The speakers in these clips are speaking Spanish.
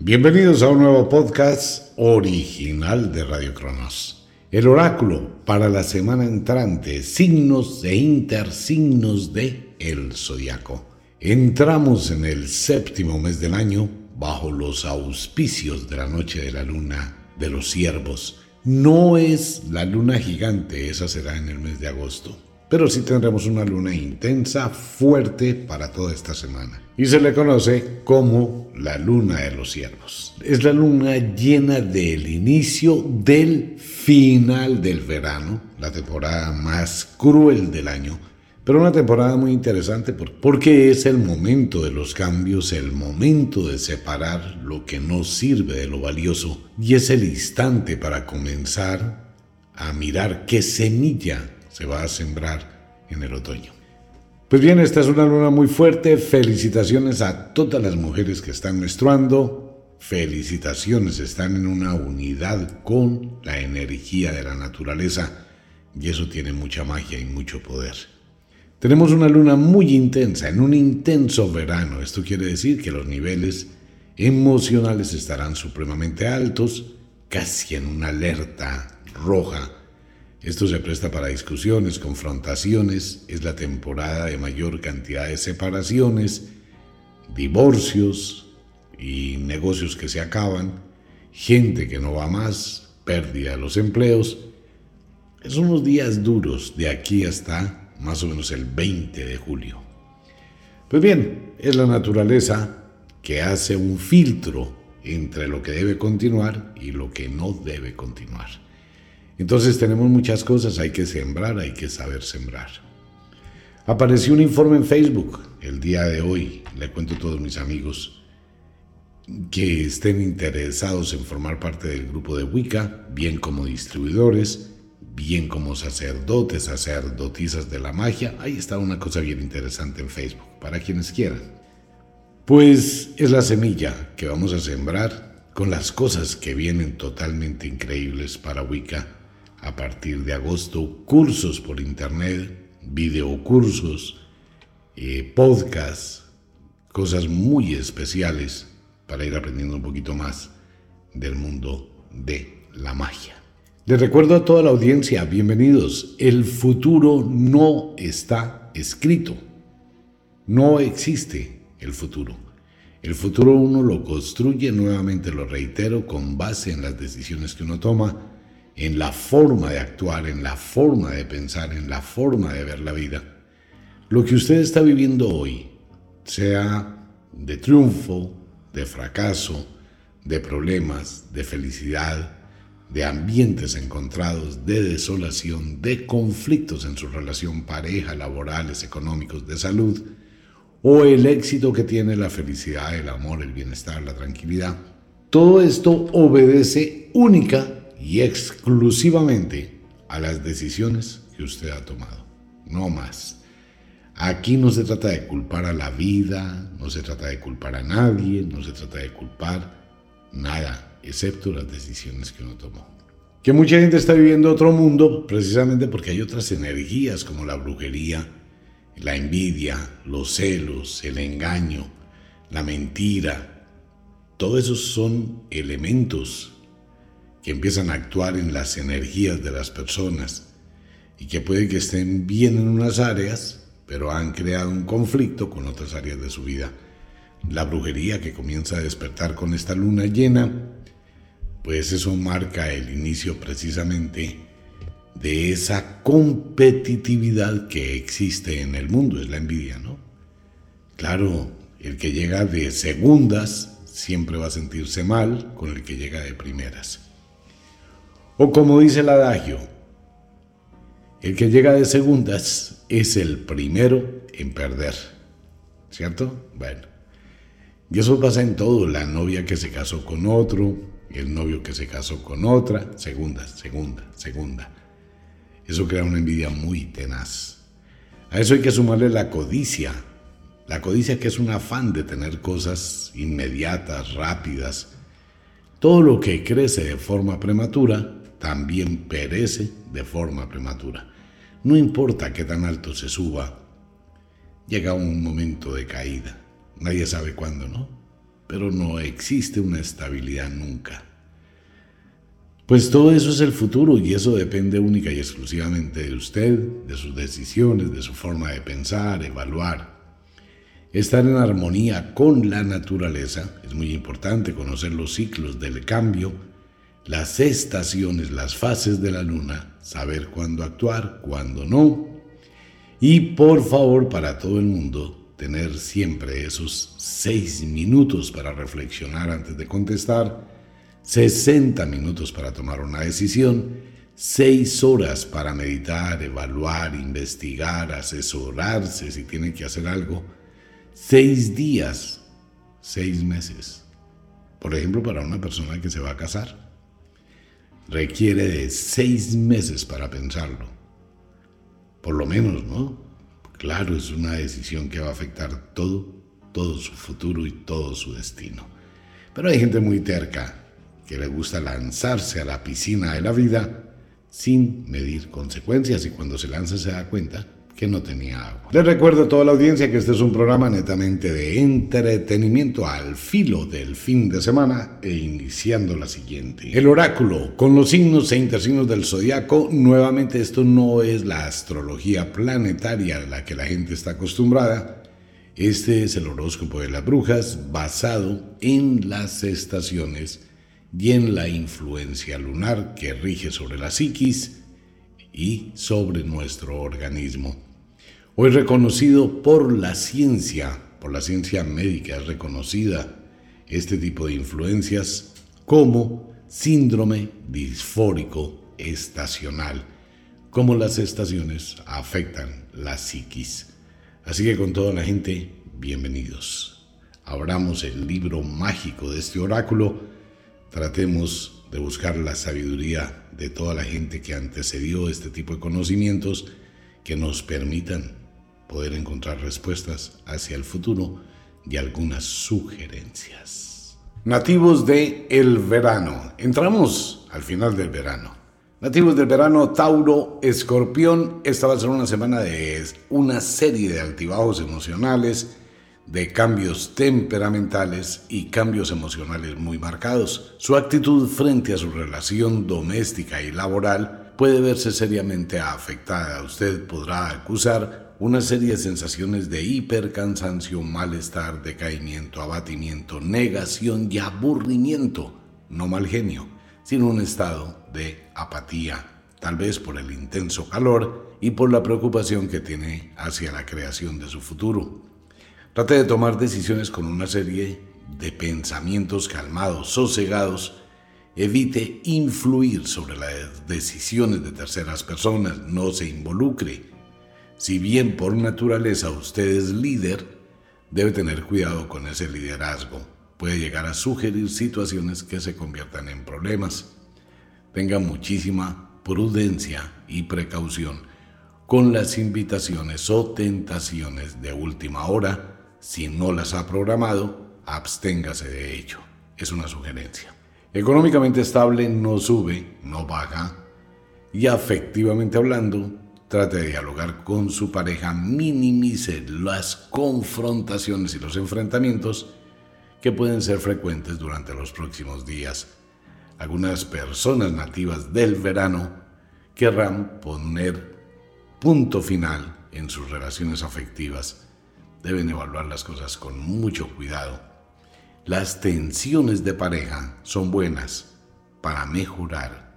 Bienvenidos a un nuevo podcast original de Radio Cronos. El oráculo para la semana entrante, signos e intersignos de el zodiaco. Entramos en el séptimo mes del año bajo los auspicios de la noche de la luna de los ciervos. No es la luna gigante, esa será en el mes de agosto pero sí tendremos una luna intensa, fuerte para toda esta semana. Y se le conoce como la luna de los ciervos. Es la luna llena del inicio del final del verano, la temporada más cruel del año, pero una temporada muy interesante porque es el momento de los cambios, el momento de separar lo que no sirve de lo valioso y es el instante para comenzar a mirar qué semilla se va a sembrar en el otoño. Pues bien, esta es una luna muy fuerte. Felicitaciones a todas las mujeres que están menstruando. Felicitaciones, están en una unidad con la energía de la naturaleza y eso tiene mucha magia y mucho poder. Tenemos una luna muy intensa, en un intenso verano. Esto quiere decir que los niveles emocionales estarán supremamente altos, casi en una alerta roja esto se presta para discusiones, confrontaciones, es la temporada de mayor cantidad de separaciones, divorcios y negocios que se acaban, gente que no va más, pérdida de los empleos. Es unos días duros de aquí hasta más o menos el 20 de julio. Pues bien, es la naturaleza que hace un filtro entre lo que debe continuar y lo que no debe continuar. Entonces tenemos muchas cosas, hay que sembrar, hay que saber sembrar. Apareció un informe en Facebook el día de hoy, le cuento a todos mis amigos que estén interesados en formar parte del grupo de Wicca, bien como distribuidores, bien como sacerdotes, sacerdotisas de la magia. Ahí está una cosa bien interesante en Facebook, para quienes quieran. Pues es la semilla que vamos a sembrar con las cosas que vienen totalmente increíbles para Wicca a partir de agosto cursos por internet, videocursos, eh, podcasts, cosas muy especiales para ir aprendiendo un poquito más del mundo de la magia. Les recuerdo a toda la audiencia, bienvenidos. El futuro no está escrito. No existe el futuro. El futuro uno lo construye, nuevamente lo reitero, con base en las decisiones que uno toma en la forma de actuar, en la forma de pensar, en la forma de ver la vida. Lo que usted está viviendo hoy, sea de triunfo, de fracaso, de problemas, de felicidad, de ambientes encontrados, de desolación, de conflictos en su relación pareja, laborales, económicos, de salud, o el éxito que tiene la felicidad, el amor, el bienestar, la tranquilidad. Todo esto obedece única y exclusivamente a las decisiones que usted ha tomado, no más. Aquí no se trata de culpar a la vida, no se trata de culpar a nadie, no se trata de culpar nada, excepto las decisiones que uno tomó. Que mucha gente está viviendo otro mundo precisamente porque hay otras energías como la brujería, la envidia, los celos, el engaño, la mentira. Todos esos son elementos que empiezan a actuar en las energías de las personas y que puede que estén bien en unas áreas, pero han creado un conflicto con otras áreas de su vida. La brujería que comienza a despertar con esta luna llena, pues eso marca el inicio precisamente de esa competitividad que existe en el mundo, es la envidia, ¿no? Claro, el que llega de segundas siempre va a sentirse mal con el que llega de primeras. O como dice el adagio, el que llega de segundas es el primero en perder. ¿Cierto? Bueno. Y eso pasa en todo. La novia que se casó con otro, el novio que se casó con otra, segunda, segunda, segunda. Eso crea una envidia muy tenaz. A eso hay que sumarle la codicia. La codicia que es un afán de tener cosas inmediatas, rápidas. Todo lo que crece de forma prematura también perece de forma prematura. No importa qué tan alto se suba, llega un momento de caída. Nadie sabe cuándo, ¿no? pero no existe una estabilidad nunca. Pues todo eso es el futuro y eso depende única y exclusivamente de usted, de sus decisiones, de su forma de pensar, evaluar. Estar en armonía con la naturaleza es muy importante, conocer los ciclos del cambio, las estaciones, las fases de la luna, saber cuándo actuar, cuándo no. Y por favor, para todo el mundo, tener siempre esos seis minutos para reflexionar antes de contestar 60 minutos para tomar una decisión, 6 horas para meditar, evaluar, investigar, asesorarse si tiene que hacer algo, 6 días, 6 meses. Por ejemplo, para una persona que se va a casar, requiere de 6 meses para pensarlo. Por lo menos, ¿no? Claro, es una decisión que va a afectar todo, todo su futuro y todo su destino. Pero hay gente muy terca que le gusta lanzarse a la piscina de la vida sin medir consecuencias y cuando se lanza se da cuenta que no tenía agua. Les recuerdo a toda la audiencia que este es un programa netamente de entretenimiento al filo del fin de semana e iniciando la siguiente. El oráculo con los signos e intersignos del zodiaco. Nuevamente esto no es la astrología planetaria a la que la gente está acostumbrada. Este es el horóscopo de las brujas basado en las estaciones y en la influencia lunar que rige sobre la psiquis y sobre nuestro organismo. Hoy reconocido por la ciencia, por la ciencia médica es reconocida este tipo de influencias como síndrome disfórico estacional, como las estaciones afectan la psiquis. Así que con toda la gente, bienvenidos. Abramos el libro mágico de este oráculo Tratemos de buscar la sabiduría de toda la gente que antecedió este tipo de conocimientos que nos permitan poder encontrar respuestas hacia el futuro y algunas sugerencias. Nativos de el verano. Entramos al final del verano. Nativos del verano, Tauro, Escorpión. Esta va a ser una semana de una serie de altibajos emocionales de cambios temperamentales y cambios emocionales muy marcados. Su actitud frente a su relación doméstica y laboral puede verse seriamente afectada. Usted podrá acusar una serie de sensaciones de hipercansancio, malestar, decaimiento, abatimiento, negación y aburrimiento, no mal genio, sino un estado de apatía, tal vez por el intenso calor y por la preocupación que tiene hacia la creación de su futuro. Trate de tomar decisiones con una serie de pensamientos calmados, sosegados. Evite influir sobre las decisiones de terceras personas, no se involucre. Si bien por naturaleza usted es líder, debe tener cuidado con ese liderazgo. Puede llegar a sugerir situaciones que se conviertan en problemas. Tenga muchísima prudencia y precaución con las invitaciones o tentaciones de última hora si no las ha programado, absténgase de ello. Es una sugerencia. Económicamente estable no sube, no baja. Y afectivamente hablando, trate de dialogar con su pareja, minimice las confrontaciones y los enfrentamientos que pueden ser frecuentes durante los próximos días. Algunas personas nativas del verano querrán poner punto final en sus relaciones afectivas deben evaluar las cosas con mucho cuidado. Las tensiones de pareja son buenas para mejorar,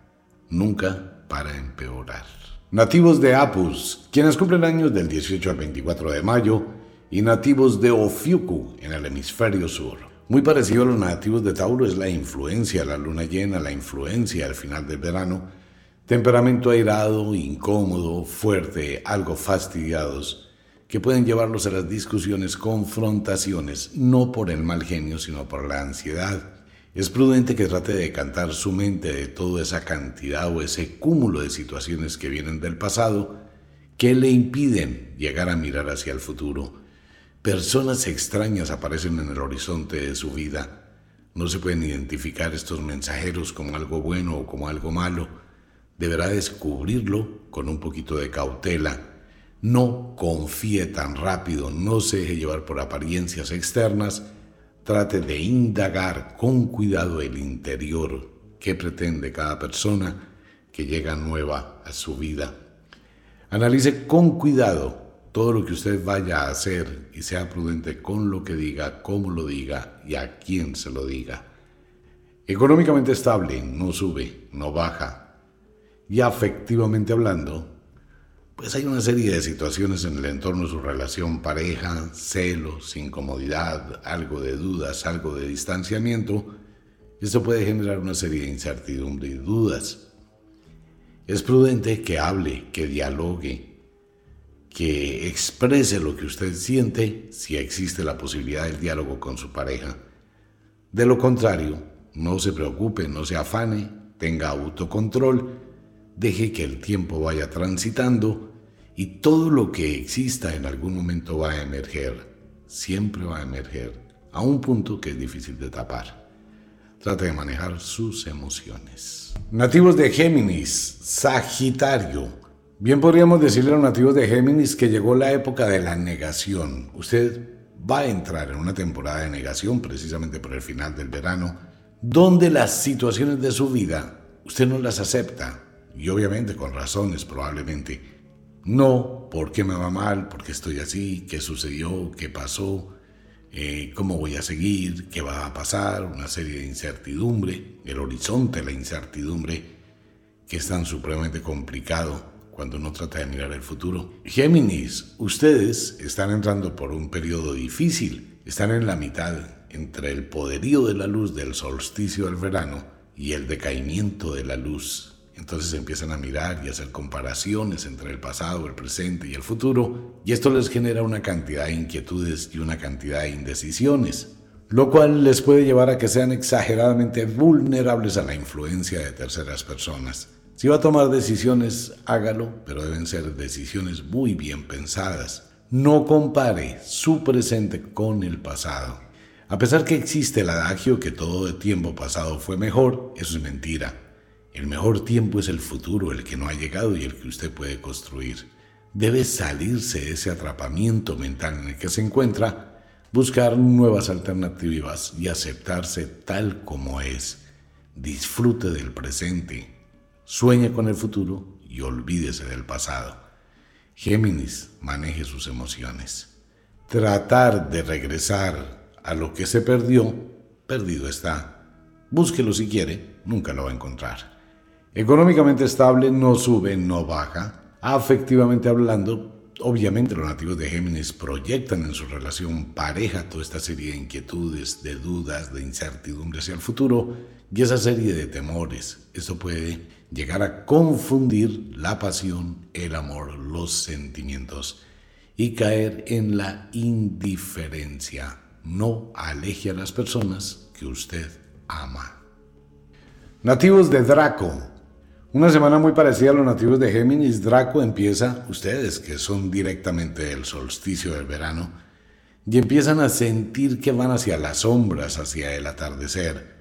nunca para empeorar. Nativos de Apus, quienes cumplen años del 18 al 24 de mayo, y nativos de Ofiuku en el hemisferio sur. Muy parecido a los nativos de Tauro es la influencia la luna llena, la influencia al final del verano, temperamento airado, incómodo, fuerte, algo fastidiados, que pueden llevarlos a las discusiones, confrontaciones, no por el mal genio, sino por la ansiedad. Es prudente que trate de cantar su mente de toda esa cantidad o ese cúmulo de situaciones que vienen del pasado que le impiden llegar a mirar hacia el futuro. Personas extrañas aparecen en el horizonte de su vida. No se pueden identificar estos mensajeros como algo bueno o como algo malo. Deberá descubrirlo con un poquito de cautela no confíe tan rápido, no se deje llevar por apariencias externas, Trate de indagar con cuidado el interior que pretende cada persona que llega nueva a su vida. Analice con cuidado todo lo que usted vaya a hacer y sea prudente con lo que diga, cómo lo diga y a quién se lo diga. Económicamente estable, no sube, no baja. Y afectivamente hablando, pues hay una serie de situaciones en el entorno de su relación pareja, celos, incomodidad, algo de dudas, algo de distanciamiento. Esto puede generar una serie de incertidumbre y dudas. Es prudente que hable, que dialogue, que exprese lo que usted siente si existe la posibilidad del diálogo con su pareja. De lo contrario, no se preocupe, no se afane, tenga autocontrol, deje que el tiempo vaya transitando y todo lo que exista en algún momento va a emerger, siempre va a emerger, a un punto que es difícil de tapar. Trate de manejar sus emociones. Nativos de Géminis, Sagitario, Bien podríamos decirle a los nativos de Géminis que llegó la época de la negación. Usted va a entrar en una temporada de negación precisamente por el final del verano, donde las situaciones de su vida usted no las acepta. Y obviamente con razones probablemente. No, ¿por qué me va mal? ¿Por qué estoy así? ¿Qué sucedió? ¿Qué pasó? Eh, ¿Cómo voy a seguir? ¿Qué va a pasar? Una serie de incertidumbre, el horizonte, la incertidumbre, que es tan supremamente complicado cuando uno trata de mirar el futuro. Géminis, ustedes están entrando por un periodo difícil, están en la mitad entre el poderío de la luz del solsticio del verano y el decaimiento de la luz. Entonces empiezan a mirar y hacer comparaciones entre el pasado, el presente y el futuro, y esto les genera una cantidad de inquietudes y una cantidad de indecisiones, lo cual les puede llevar a que sean exageradamente vulnerables a la influencia de terceras personas. Si va a tomar decisiones, hágalo, pero deben ser decisiones muy bien pensadas. No compare su presente con el pasado. A pesar que existe el adagio que todo el tiempo pasado fue mejor, eso es mentira. El mejor tiempo es el futuro, el que no ha llegado y el que usted puede construir. Debe salirse de ese atrapamiento mental en el que se encuentra, buscar nuevas alternativas y aceptarse tal como es. Disfrute del presente, Sueñe con el futuro y olvídese del pasado. Géminis, maneje sus emociones. Tratar de regresar a lo que se perdió, perdido está. Búsquelo si quiere, nunca lo va a encontrar. Económicamente estable, no sube, no baja. Afectivamente hablando, obviamente los nativos de Géminis proyectan en su relación pareja toda esta serie de inquietudes, de dudas, de incertidumbres hacia el futuro y esa serie de temores. Eso puede llegar a confundir la pasión, el amor, los sentimientos y caer en la indiferencia. No aleje a las personas que usted ama. Nativos de Draco. Una semana muy parecida a los nativos de Géminis, Draco empieza, ustedes que son directamente del solsticio del verano, y empiezan a sentir que van hacia las sombras, hacia el atardecer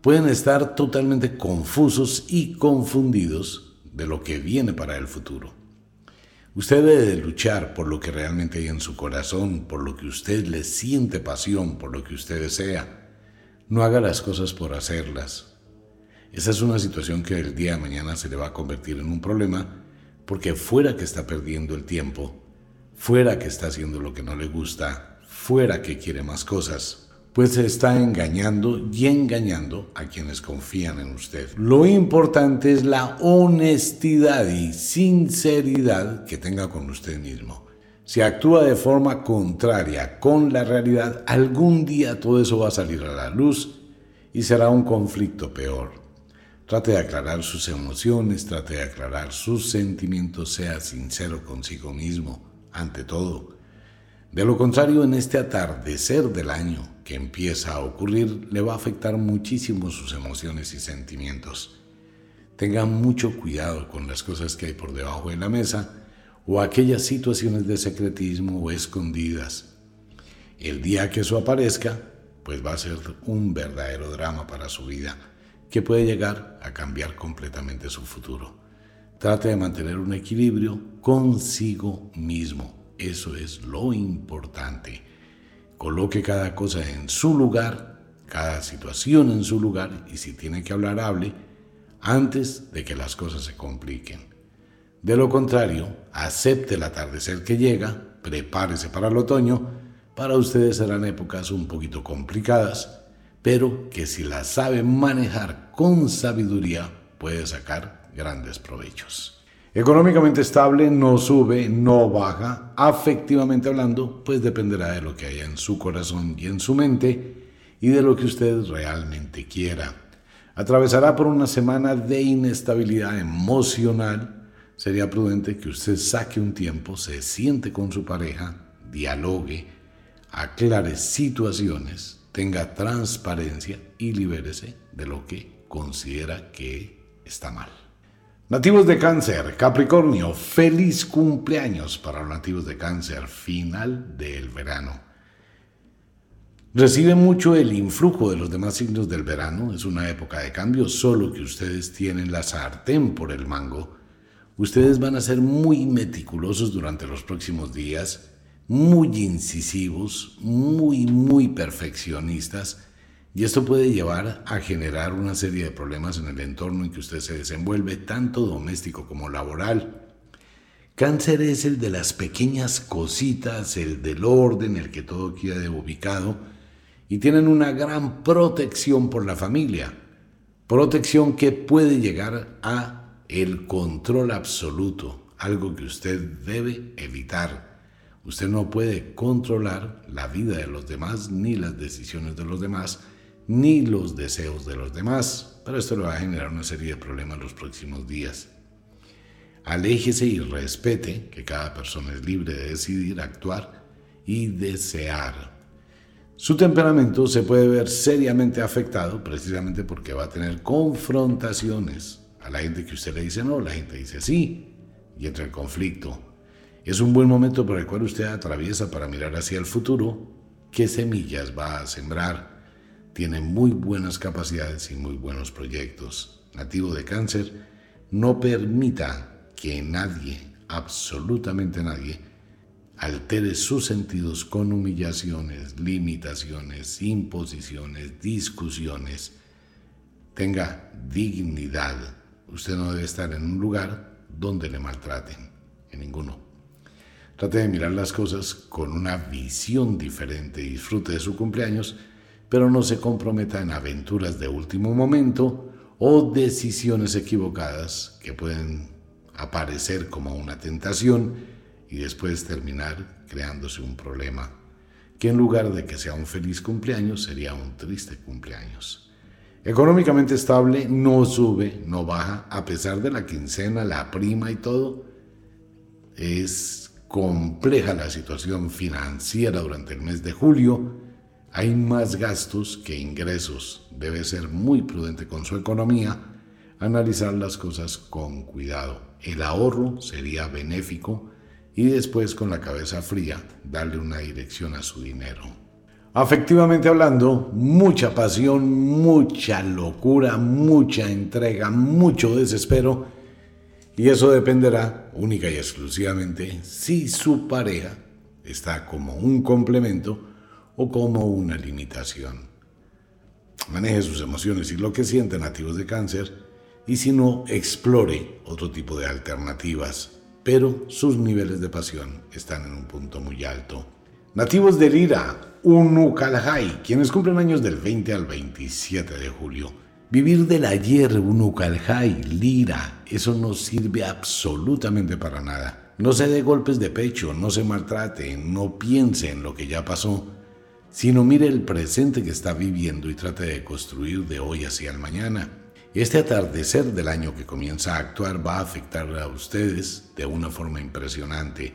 pueden estar totalmente confusos y confundidos de lo que viene para el futuro. Usted debe luchar por lo que realmente hay en su corazón, por lo que usted le siente pasión, por lo que usted desea. No haga las cosas por hacerlas. Esa es una situación que el día de mañana se le va a convertir en un problema porque fuera que está perdiendo el tiempo, fuera que está haciendo lo que no le gusta, fuera que quiere más cosas, pues se está engañando y engañando a quienes confían en usted. Lo importante es la honestidad y sinceridad que tenga con usted mismo. Si actúa de forma contraria con la realidad, algún día todo eso va a salir a la luz y será un conflicto peor. Trate de aclarar sus emociones, trate de aclarar sus sentimientos, sea sincero consigo mismo, ante todo. De lo contrario, en este atardecer del año, que empieza a ocurrir le va a afectar muchísimo sus emociones y sentimientos. Tenga mucho cuidado con las cosas que hay por debajo de la mesa o aquellas situaciones de secretismo o escondidas. El día que eso aparezca, pues va a ser un verdadero drama para su vida que puede llegar a cambiar completamente su futuro. Trate de mantener un equilibrio consigo mismo. Eso es lo importante coloque cada cosa en su lugar, cada situación en su lugar y si tiene que hablar, hable antes de que las cosas se compliquen. De lo contrario, acepte el atardecer que llega, prepárese para el otoño, para ustedes serán épocas un poquito complicadas, pero que si las sabe manejar con sabiduría puede sacar grandes provechos. Económicamente estable, no sube, no baja. Afectivamente hablando, pues dependerá de lo que haya en su corazón y en su mente y de lo que usted realmente quiera. Atravesará por una semana de inestabilidad emocional. Sería prudente que usted saque un tiempo, se siente con su pareja, dialogue, aclare situaciones, tenga transparencia y libérese de lo que considera que está mal. Nativos de cáncer, Capricornio, feliz cumpleaños para los nativos de cáncer, final del verano. Recibe mucho el influjo de los demás signos del verano, es una época de cambio, solo que ustedes tienen la sartén por el mango. Ustedes van a ser muy meticulosos durante los próximos días, muy incisivos, muy, muy perfeccionistas y esto puede llevar a generar una serie de problemas en el entorno en que usted se desenvuelve, tanto doméstico como laboral. Cáncer es el de las pequeñas cositas, el del orden, el que todo quede ubicado, y tienen una gran protección por la familia. Protección que puede llegar a el control absoluto, algo que usted debe evitar. Usted no puede controlar la vida de los demás ni las decisiones de los demás, ni los deseos de los demás, pero esto le va a generar una serie de problemas en los próximos días. Aléjese y respete que cada persona es libre de decidir, actuar y desear. Su temperamento se puede ver seriamente afectado precisamente porque va a tener confrontaciones. A la gente que usted le dice no, la gente dice sí, y entra el conflicto. Es un buen momento por el cual usted atraviesa para mirar hacia el futuro qué semillas va a sembrar tiene muy buenas capacidades y muy buenos proyectos. Nativo de cáncer, no permita que nadie, absolutamente nadie, altere sus sentidos con humillaciones, limitaciones, imposiciones, discusiones. Tenga dignidad. Usted no debe estar en un lugar donde le maltraten, en ninguno. Trate de mirar las cosas con una visión diferente. Disfrute de su cumpleaños pero no se comprometa en aventuras de último momento o decisiones equivocadas que pueden aparecer como una tentación y después terminar creándose un problema, que en lugar de que sea un feliz cumpleaños sería un triste cumpleaños. Económicamente estable, no sube, no baja, a pesar de la quincena, la prima y todo. Es compleja la situación financiera durante el mes de julio hay más gastos que ingresos. Debe ser muy prudente con su economía, analizar las cosas con cuidado. El ahorro sería benéfico y después con la cabeza fría darle una dirección a su dinero. Afectivamente hablando, mucha pasión, mucha locura, mucha entrega, mucho desespero y eso dependerá única y exclusivamente si su pareja está como un complemento o como una limitación. Maneje sus emociones y lo que sienten nativos de cáncer y si no, explore otro tipo de alternativas, pero sus niveles de pasión están en un punto muy alto. Nativos de Lira, Unukalhai, quienes cumplen años del 20 al 27 de julio. Vivir del ayer, Unukalhai, Lira, eso no sirve absolutamente para nada. No se dé golpes de pecho, no se maltrate, no piense en lo que ya pasó sino mire el presente que está viviendo y trate de construir de hoy hacia el mañana. Este atardecer del año que comienza a actuar va a afectar a ustedes de una forma impresionante.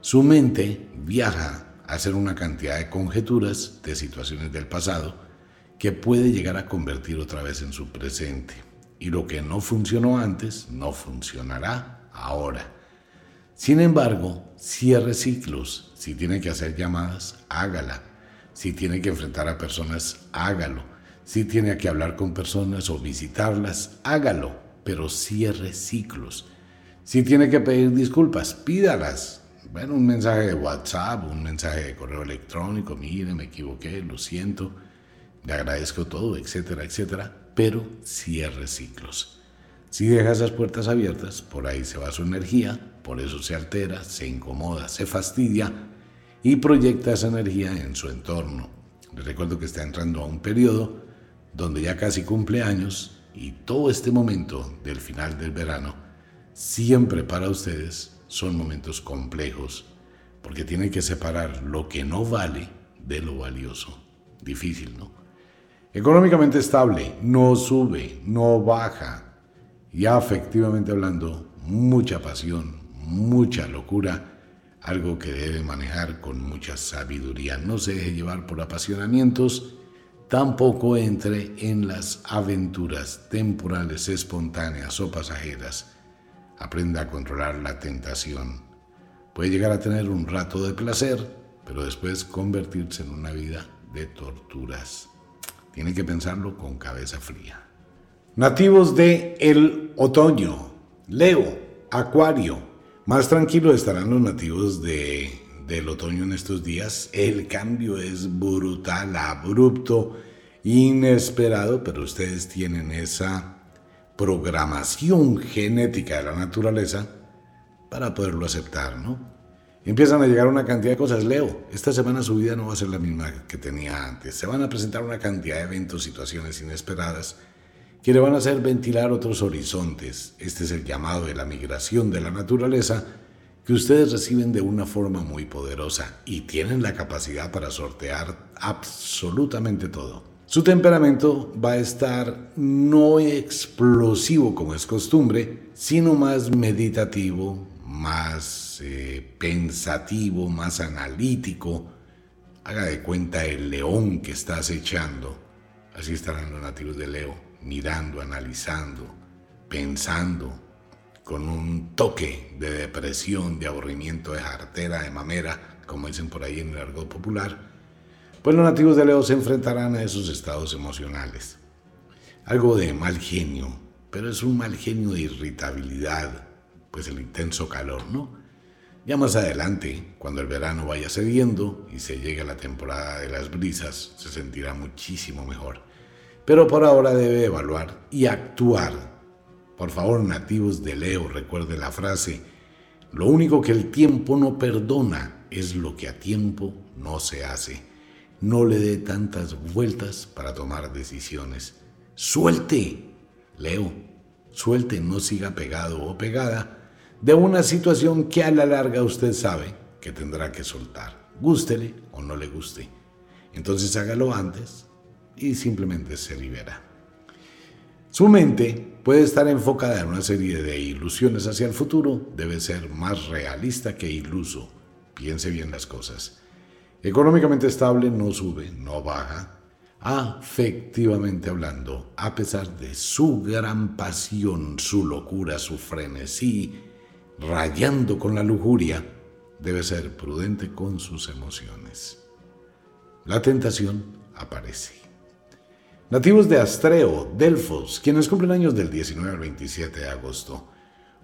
Su mente viaja a hacer una cantidad de conjeturas de situaciones del pasado que puede llegar a convertir otra vez en su presente. Y lo que no funcionó antes no funcionará ahora. Sin embargo, cierre ciclos. Si tiene que hacer llamadas, hágala si tiene que enfrentar a personas, hágalo. Si tiene que hablar con personas o visitarlas, hágalo, pero cierre ciclos. Si tiene que pedir disculpas, pídalas. bueno, un mensaje de WhatsApp, un mensaje de correo electrónico, mire, me equivoqué, lo siento, le agradezco todo, etcétera, etcétera, pero cierre ciclos. Si deja esas puertas abiertas, por ahí se va su energía, por eso se altera, se incomoda, se fastidia y proyecta esa energía en su entorno. Les recuerdo que está entrando a un periodo donde ya casi cumple años y todo este momento del final del verano siempre para ustedes son momentos complejos porque tienen que separar lo que no vale de lo valioso. Difícil, ¿no? Económicamente estable, no sube, no baja. Ya afectivamente hablando, mucha pasión, mucha locura algo que debe manejar con mucha sabiduría. No se deje llevar por apasionamientos, tampoco entre en las aventuras temporales, espontáneas o pasajeras. Aprenda a controlar la tentación. Puede llegar a tener un rato de placer, pero después convertirse en una vida de torturas. Tiene que pensarlo con cabeza fría. Nativos de el otoño. Leo, Acuario, más tranquilos estarán los nativos de, del otoño en estos días. El cambio es brutal, abrupto, inesperado, pero ustedes tienen esa programación genética de la naturaleza para poderlo aceptar, ¿no? Empiezan a llegar una cantidad de cosas. Leo, esta semana su vida no va a ser la misma que tenía antes. Se van a presentar una cantidad de eventos, situaciones inesperadas que le van a hacer ventilar otros horizontes. Este es el llamado de la migración de la naturaleza que ustedes reciben de una forma muy poderosa y tienen la capacidad para sortear absolutamente todo. Su temperamento va a estar no explosivo como es costumbre, sino más meditativo, más eh, pensativo, más analítico. Haga de cuenta el león que está acechando. Así estarán los nativos de Leo mirando, analizando, pensando, con un toque de depresión, de aburrimiento, de jartera, de mamera, como dicen por ahí en el argot popular, pues los nativos de Leo se enfrentarán a esos estados emocionales. Algo de mal genio, pero es un mal genio de irritabilidad, pues el intenso calor, ¿no? Ya más adelante, cuando el verano vaya cediendo y se llegue a la temporada de las brisas, se sentirá muchísimo mejor pero por ahora debe evaluar y actuar. Por favor, nativos de Leo, recuerde la frase, lo único que el tiempo no perdona es lo que a tiempo no se hace. No le dé tantas vueltas para tomar decisiones. Suelte, Leo, suelte, no siga pegado o pegada de una situación que a la larga usted sabe que tendrá que soltar, gústele o no le guste. Entonces hágalo antes y simplemente se libera. Su mente puede estar enfocada en una serie de ilusiones hacia el futuro, debe ser más realista que iluso. Piense bien las cosas. Económicamente estable no sube, no baja. Afectivamente hablando, a pesar de su gran pasión, su locura, su frenesí, rayando con la lujuria, debe ser prudente con sus emociones. La tentación aparece. Nativos de Astreo, Delfos, quienes cumplen años del 19 al 27 de agosto.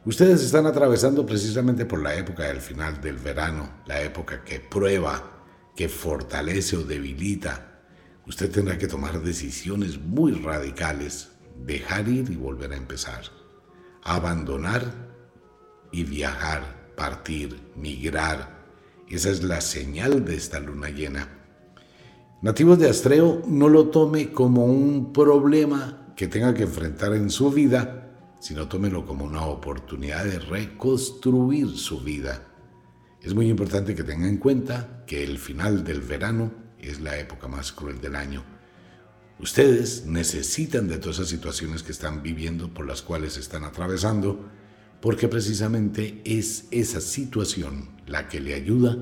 Ustedes están atravesando precisamente por la época del final del verano, la época que prueba, que fortalece o debilita. Usted tendrá que tomar decisiones muy radicales, dejar ir y volver a empezar, abandonar y viajar, partir, migrar. Esa es la señal de esta luna llena Nativos de Astreo, no lo tome como un problema que tenga que enfrentar en su vida, sino tómelo como una oportunidad de reconstruir su vida. Es muy importante que tenga en cuenta que el final del verano es la época más cruel del año. Ustedes necesitan de todas esas situaciones que están viviendo, por las cuales están atravesando, porque precisamente es esa situación la que le ayuda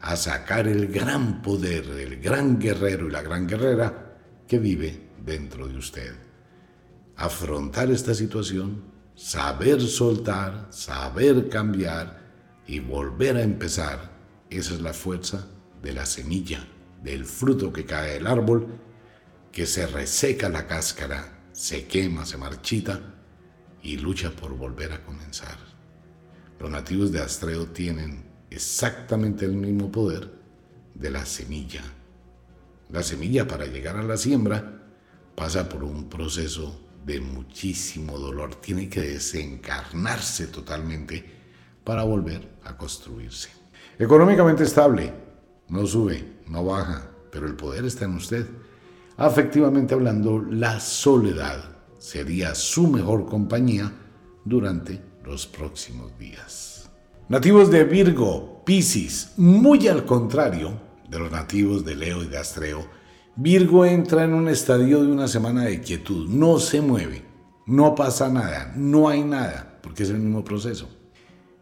a sacar el gran poder, el gran guerrero y la gran guerrera que vive dentro de usted. Afrontar esta situación, saber soltar, saber cambiar y volver a empezar, esa es la fuerza de la semilla, del fruto que cae del árbol, que se reseca la cáscara, se quema, se marchita y lucha por volver a comenzar. Los nativos de Astreo tienen exactamente el mismo poder de la semilla. La semilla para llegar a la siembra pasa por un proceso de muchísimo dolor. Tiene que desencarnarse totalmente para volver a construirse. Económicamente estable, no sube, no baja, pero el poder está en usted. Afectivamente hablando, la soledad sería su mejor compañía durante los próximos días. Nativos de Virgo, Piscis, muy al contrario de los nativos de Leo y de Virgo entra en un estadio de una semana de quietud, no se mueve, no pasa nada, no hay nada, porque es el mismo proceso.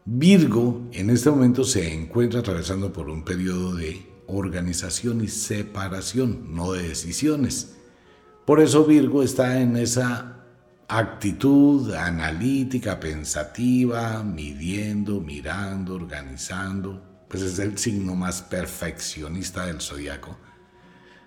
Virgo en este momento se encuentra atravesando por un periodo de organización y separación, no de decisiones. Por eso Virgo está en esa actitud analítica, pensativa, midiendo, mirando, organizando, pues es el signo más perfeccionista del zodiaco.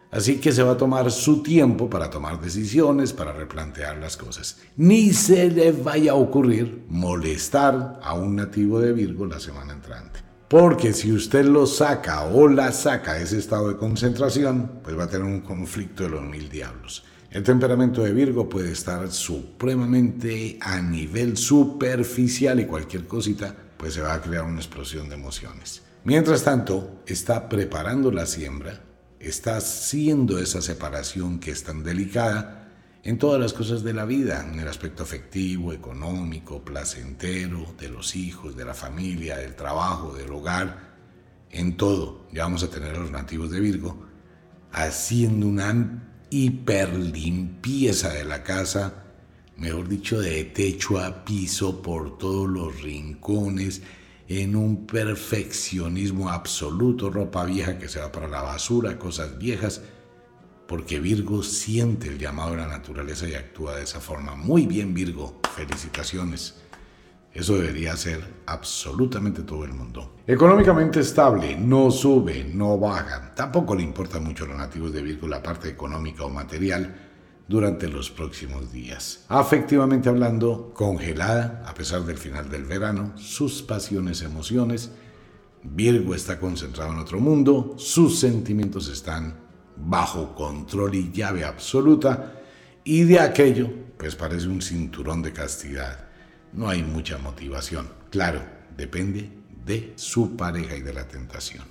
Así que se va a tomar su tiempo para tomar decisiones, para replantear las cosas. Ni se le vaya a ocurrir molestar a un nativo de Virgo la semana entrante. Porque si usted lo saca o la saca de ese estado de concentración, pues va a tener un conflicto de los mil diablos. El temperamento de Virgo puede estar supremamente a nivel superficial y cualquier cosita, pues se va a crear una explosión de emociones. Mientras tanto, está preparando la siembra, está haciendo esa separación que es tan delicada en todas las cosas de la vida, en el aspecto afectivo, económico, placentero, de los hijos, de la familia, del trabajo, del hogar, en todo. Ya vamos a tener a los nativos de Virgo haciendo una hiperlimpieza de la casa, mejor dicho, de techo a piso por todos los rincones, en un perfeccionismo absoluto, ropa vieja que se va para la basura, cosas viejas, porque Virgo siente el llamado de la naturaleza y actúa de esa forma. Muy bien, Virgo, felicitaciones. Eso debería ser absolutamente todo el mundo. Económicamente estable, no sube, no baja. Tampoco le importa mucho los nativos de Virgo la parte económica o material durante los próximos días. Afectivamente hablando, congelada a pesar del final del verano, sus pasiones, emociones. Virgo está concentrado en otro mundo, sus sentimientos están bajo control y llave absoluta y de aquello pues parece un cinturón de castidad no hay mucha motivación. Claro, depende de su pareja y de la tentación.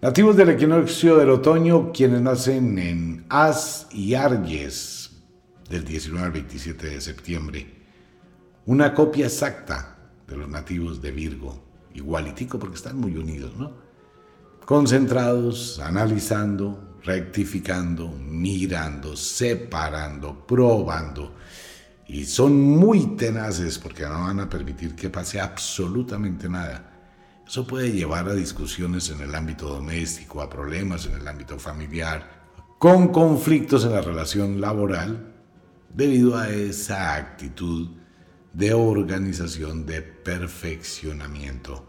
Nativos del equinoccio del otoño, quienes nacen en As y Arges del 19 al 27 de septiembre. Una copia exacta de los nativos de Virgo, igualitico porque están muy unidos, ¿no? Concentrados, analizando, rectificando, mirando, separando, probando y son muy tenaces porque no van a permitir que pase absolutamente nada. Eso puede llevar a discusiones en el ámbito doméstico, a problemas en el ámbito familiar, con conflictos en la relación laboral, debido a esa actitud de organización, de perfeccionamiento.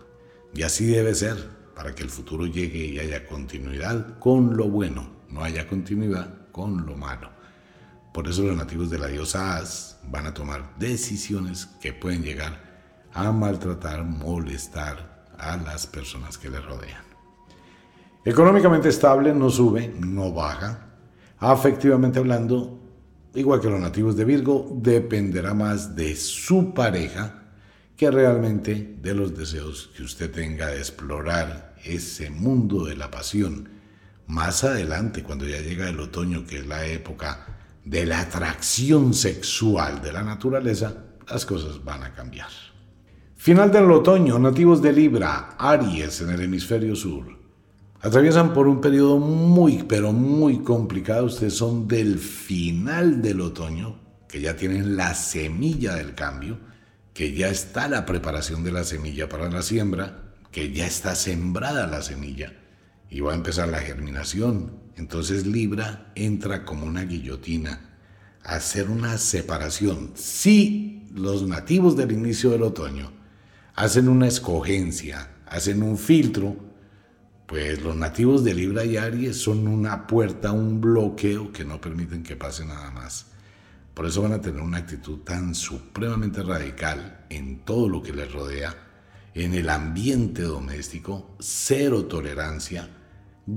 Y así debe ser para que el futuro llegue y haya continuidad con lo bueno, no haya continuidad con lo malo. Por eso los nativos de la diosa As van a tomar decisiones que pueden llegar a maltratar, molestar a las personas que le rodean. Económicamente estable, no sube, no baja. Afectivamente hablando, igual que los nativos de Virgo, dependerá más de su pareja que realmente de los deseos que usted tenga de explorar ese mundo de la pasión. Más adelante, cuando ya llega el otoño, que es la época de la atracción sexual de la naturaleza, las cosas van a cambiar. Final del otoño, nativos de Libra, Aries en el hemisferio sur. Atraviesan por un periodo muy, pero muy complicado. Ustedes son del final del otoño, que ya tienen la semilla del cambio, que ya está la preparación de la semilla para la siembra, que ya está sembrada la semilla y va a empezar la germinación. Entonces Libra entra como una guillotina a hacer una separación. Si los nativos del inicio del otoño hacen una escogencia, hacen un filtro, pues los nativos de Libra y Aries son una puerta, un bloqueo que no permiten que pase nada más. Por eso van a tener una actitud tan supremamente radical en todo lo que les rodea en el ambiente doméstico, cero tolerancia,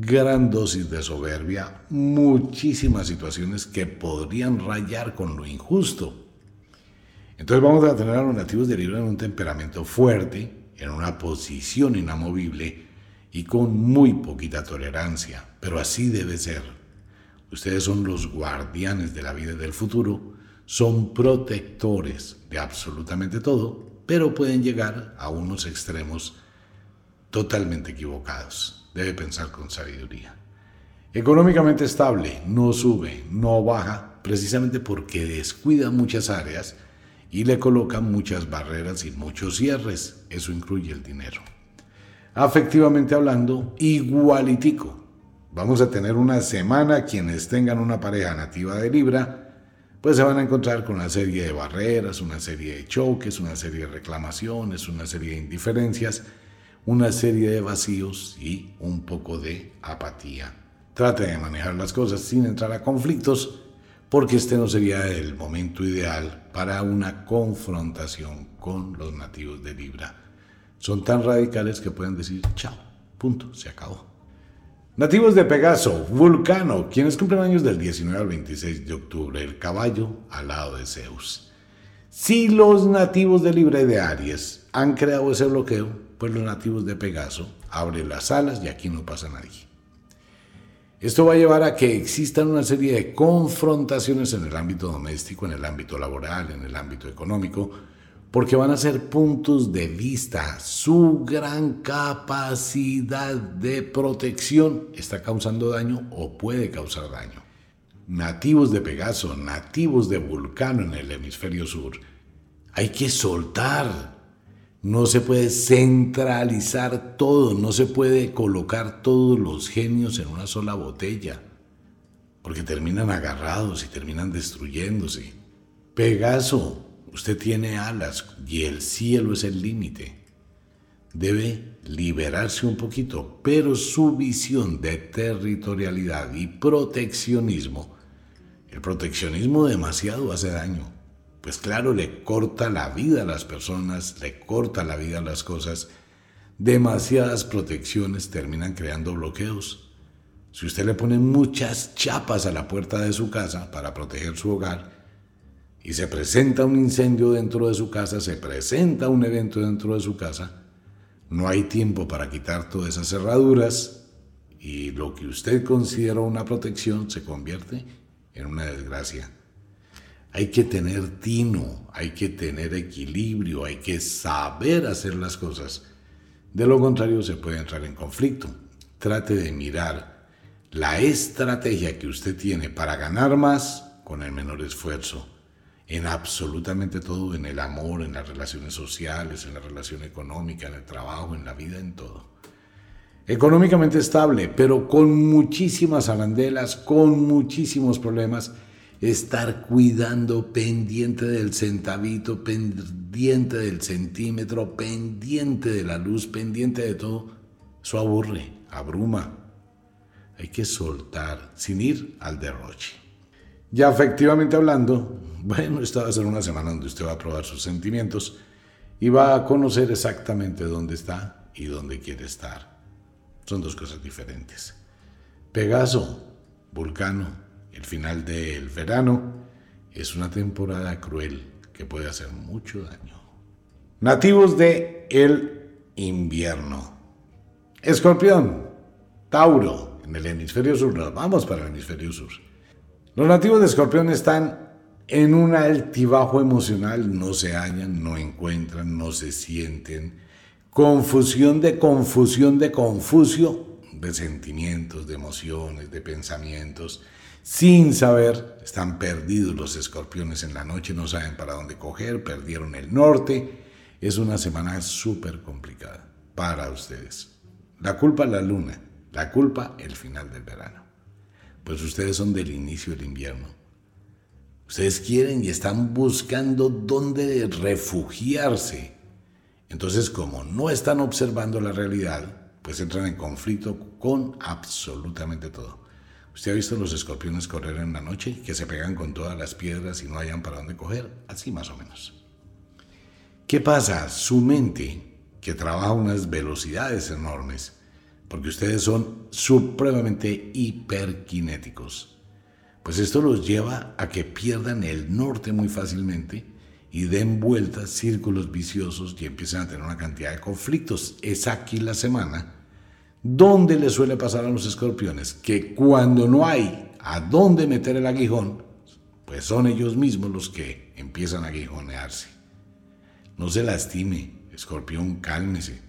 gran dosis de soberbia, muchísimas situaciones que podrían rayar con lo injusto. Entonces vamos a tener a los nativos de Libra en un temperamento fuerte, en una posición inamovible y con muy poquita tolerancia, pero así debe ser. Ustedes son los guardianes de la vida y del futuro, son protectores de absolutamente todo, pero pueden llegar a unos extremos totalmente equivocados. Debe pensar con sabiduría. Económicamente estable, no sube, no baja, precisamente porque descuida muchas áreas y le coloca muchas barreras y muchos cierres. Eso incluye el dinero. Afectivamente hablando, igualitico. Vamos a tener una semana quienes tengan una pareja nativa de Libra pues se van a encontrar con una serie de barreras, una serie de choques, una serie de reclamaciones, una serie de indiferencias, una serie de vacíos y un poco de apatía. Trate de manejar las cosas sin entrar a conflictos, porque este no sería el momento ideal para una confrontación con los nativos de Libra. Son tan radicales que pueden decir, chao, punto, se acabó. Nativos de Pegaso, Vulcano, quienes cumplen años del 19 al 26 de octubre, el caballo al lado de Zeus. Si los nativos de Libra y de Aries han creado ese bloqueo, pues los nativos de Pegaso abren las alas y aquí no pasa nadie. Esto va a llevar a que existan una serie de confrontaciones en el ámbito doméstico, en el ámbito laboral, en el ámbito económico, porque van a ser puntos de vista. Su gran capacidad de protección está causando daño o puede causar daño. Nativos de Pegaso, nativos de Vulcano en el hemisferio sur, hay que soltar. No se puede centralizar todo, no se puede colocar todos los genios en una sola botella, porque terminan agarrados y terminan destruyéndose. Pegaso, Usted tiene alas y el cielo es el límite. Debe liberarse un poquito, pero su visión de territorialidad y proteccionismo, el proteccionismo demasiado hace daño. Pues claro, le corta la vida a las personas, le corta la vida a las cosas. Demasiadas protecciones terminan creando bloqueos. Si usted le pone muchas chapas a la puerta de su casa para proteger su hogar, y se presenta un incendio dentro de su casa, se presenta un evento dentro de su casa, no hay tiempo para quitar todas esas cerraduras y lo que usted considera una protección se convierte en una desgracia. Hay que tener tino, hay que tener equilibrio, hay que saber hacer las cosas. De lo contrario se puede entrar en conflicto. Trate de mirar la estrategia que usted tiene para ganar más con el menor esfuerzo en absolutamente todo, en el amor, en las relaciones sociales, en la relación económica, en el trabajo, en la vida, en todo. Económicamente estable, pero con muchísimas arandelas, con muchísimos problemas, estar cuidando, pendiente del centavito, pendiente del centímetro, pendiente de la luz, pendiente de todo, eso aburre, abruma. Hay que soltar sin ir al derroche. Ya efectivamente hablando, bueno, esta va a ser una semana donde usted va a probar sus sentimientos y va a conocer exactamente dónde está y dónde quiere estar. Son dos cosas diferentes. Pegaso, Vulcano, el final del verano, es una temporada cruel que puede hacer mucho daño. Nativos de el invierno. Escorpión, Tauro, en el hemisferio sur. Vamos para el hemisferio sur. Los nativos de Escorpión están en un altibajo emocional no se hallan, no encuentran, no se sienten. Confusión de confusión de confusión de sentimientos, de emociones, de pensamientos. Sin saber, están perdidos los escorpiones en la noche, no saben para dónde coger, perdieron el norte. Es una semana súper complicada para ustedes. La culpa la luna, la culpa el final del verano. Pues ustedes son del inicio del invierno Ustedes quieren y están buscando dónde refugiarse. Entonces, como no están observando la realidad, pues entran en conflicto con absolutamente todo. ¿Usted ha visto los escorpiones correr en la noche, que se pegan con todas las piedras y no hayan para dónde coger? Así más o menos. ¿Qué pasa? Su mente que trabaja a unas velocidades enormes, porque ustedes son supremamente hiperkinéticos. Pues esto los lleva a que pierdan el norte muy fácilmente y den vueltas, círculos viciosos y empiezan a tener una cantidad de conflictos. Es aquí la semana donde le suele pasar a los escorpiones que cuando no hay a dónde meter el aguijón, pues son ellos mismos los que empiezan a aguijonearse. No se lastime, escorpión, cálmese,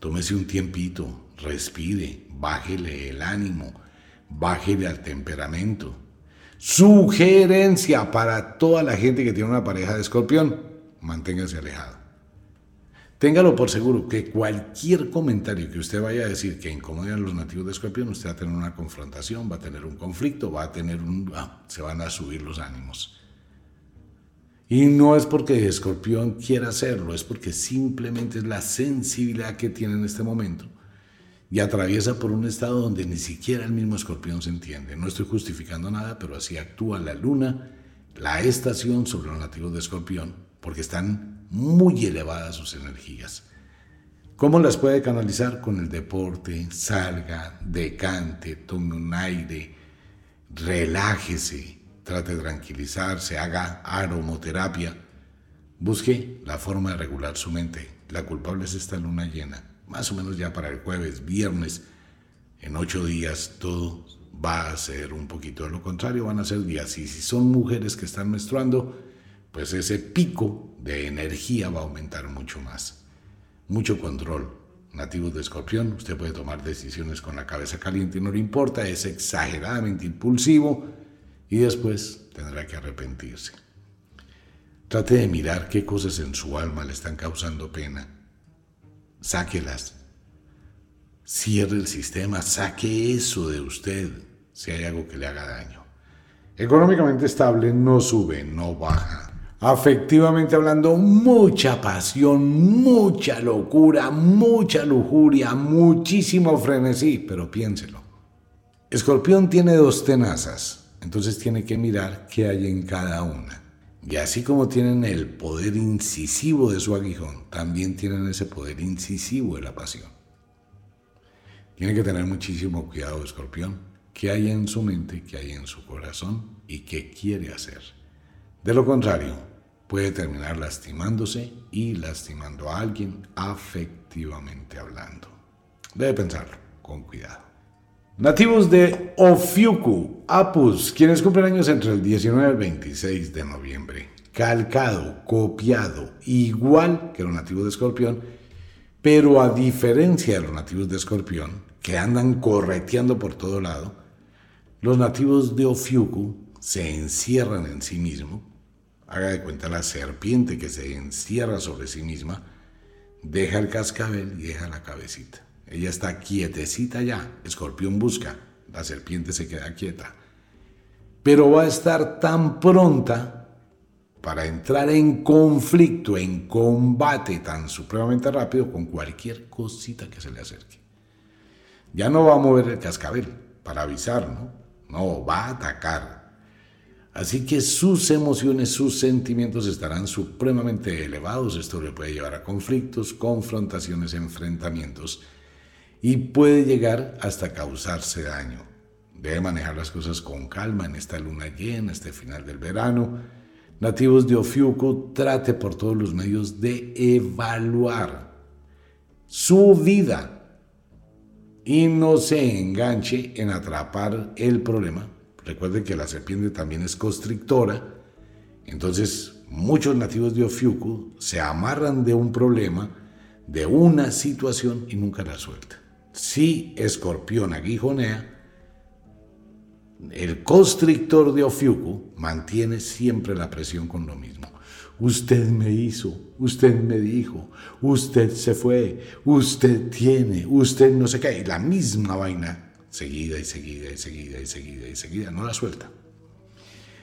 tómese un tiempito, respire, bájele el ánimo, bájele al temperamento. Sugerencia para toda la gente que tiene una pareja de escorpión, manténgase alejado. Téngalo por seguro que cualquier comentario que usted vaya a decir que incomode a los nativos de Escorpión, usted va a tener una confrontación, va a tener un conflicto, va a tener un... Ah, se van a subir los ánimos. Y no es porque Escorpión quiera hacerlo, es porque simplemente es la sensibilidad que tiene en este momento y atraviesa por un estado donde ni siquiera el mismo Escorpión se entiende. No estoy justificando nada, pero así actúa la luna, la estación sobre los nativos de Escorpión, porque están muy elevadas sus energías. ¿Cómo las puede canalizar? Con el deporte, salga, decante, tome un aire, relájese, trate de tranquilizarse, haga aromoterapia. Busque la forma de regular su mente. La culpable es esta luna llena. Más o menos ya para el jueves, viernes, en ocho días todo va a ser un poquito de lo contrario, van a ser días. Y si son mujeres que están menstruando, pues ese pico de energía va a aumentar mucho más. Mucho control. Nativos de escorpión, usted puede tomar decisiones con la cabeza caliente no le importa, es exageradamente impulsivo y después tendrá que arrepentirse. Trate de mirar qué cosas en su alma le están causando pena. Sáquelas. Cierre el sistema, saque eso de usted si hay algo que le haga daño. Económicamente estable no sube, no baja afectivamente hablando, mucha pasión, mucha locura, mucha lujuria, muchísimo frenesí, pero piénselo. Escorpión tiene dos tenazas, entonces tiene que mirar qué hay en cada una. Y así como tienen el poder incisivo de su aguijón, también tienen ese poder incisivo de la pasión. Tiene que tener muchísimo cuidado, escorpión, qué hay en su mente, qué hay en su corazón y qué quiere hacer. De lo contrario, puede terminar lastimándose y lastimando a alguien afectivamente hablando. Debe pensarlo con cuidado. Nativos de Ofiuku, Apus, quienes cumplen años entre el 19 y el 26 de noviembre. Calcado, copiado, igual que los nativos de Escorpión, pero a diferencia de los nativos de Escorpión, que andan correteando por todo lado, los nativos de Ofiuku se encierran en sí mismos haga de cuenta la serpiente que se encierra sobre sí misma, deja el cascabel y deja la cabecita. Ella está quietecita ya, escorpión busca, la serpiente se queda quieta. Pero va a estar tan pronta para entrar en conflicto, en combate tan supremamente rápido con cualquier cosita que se le acerque. Ya no va a mover el cascabel para avisar, ¿no? No, va a atacar, Así que sus emociones, sus sentimientos estarán supremamente elevados. Esto le puede llevar a conflictos, confrontaciones, enfrentamientos y puede llegar hasta causarse daño. Debe manejar las cosas con calma en esta luna llena, este final del verano. Nativos de Ofiuco, trate por todos los medios de evaluar su vida y no se enganche en atrapar el problema Recuerden que la serpiente también es constrictora. Entonces, muchos nativos de Ofiuku se amarran de un problema, de una situación y nunca la sueltan. Si escorpión aguijonea, el constrictor de Ofiuku mantiene siempre la presión con lo mismo. Usted me hizo, usted me dijo, usted se fue, usted tiene, usted no sé qué, la misma vaina seguida y seguida y seguida y seguida y seguida, no la suelta.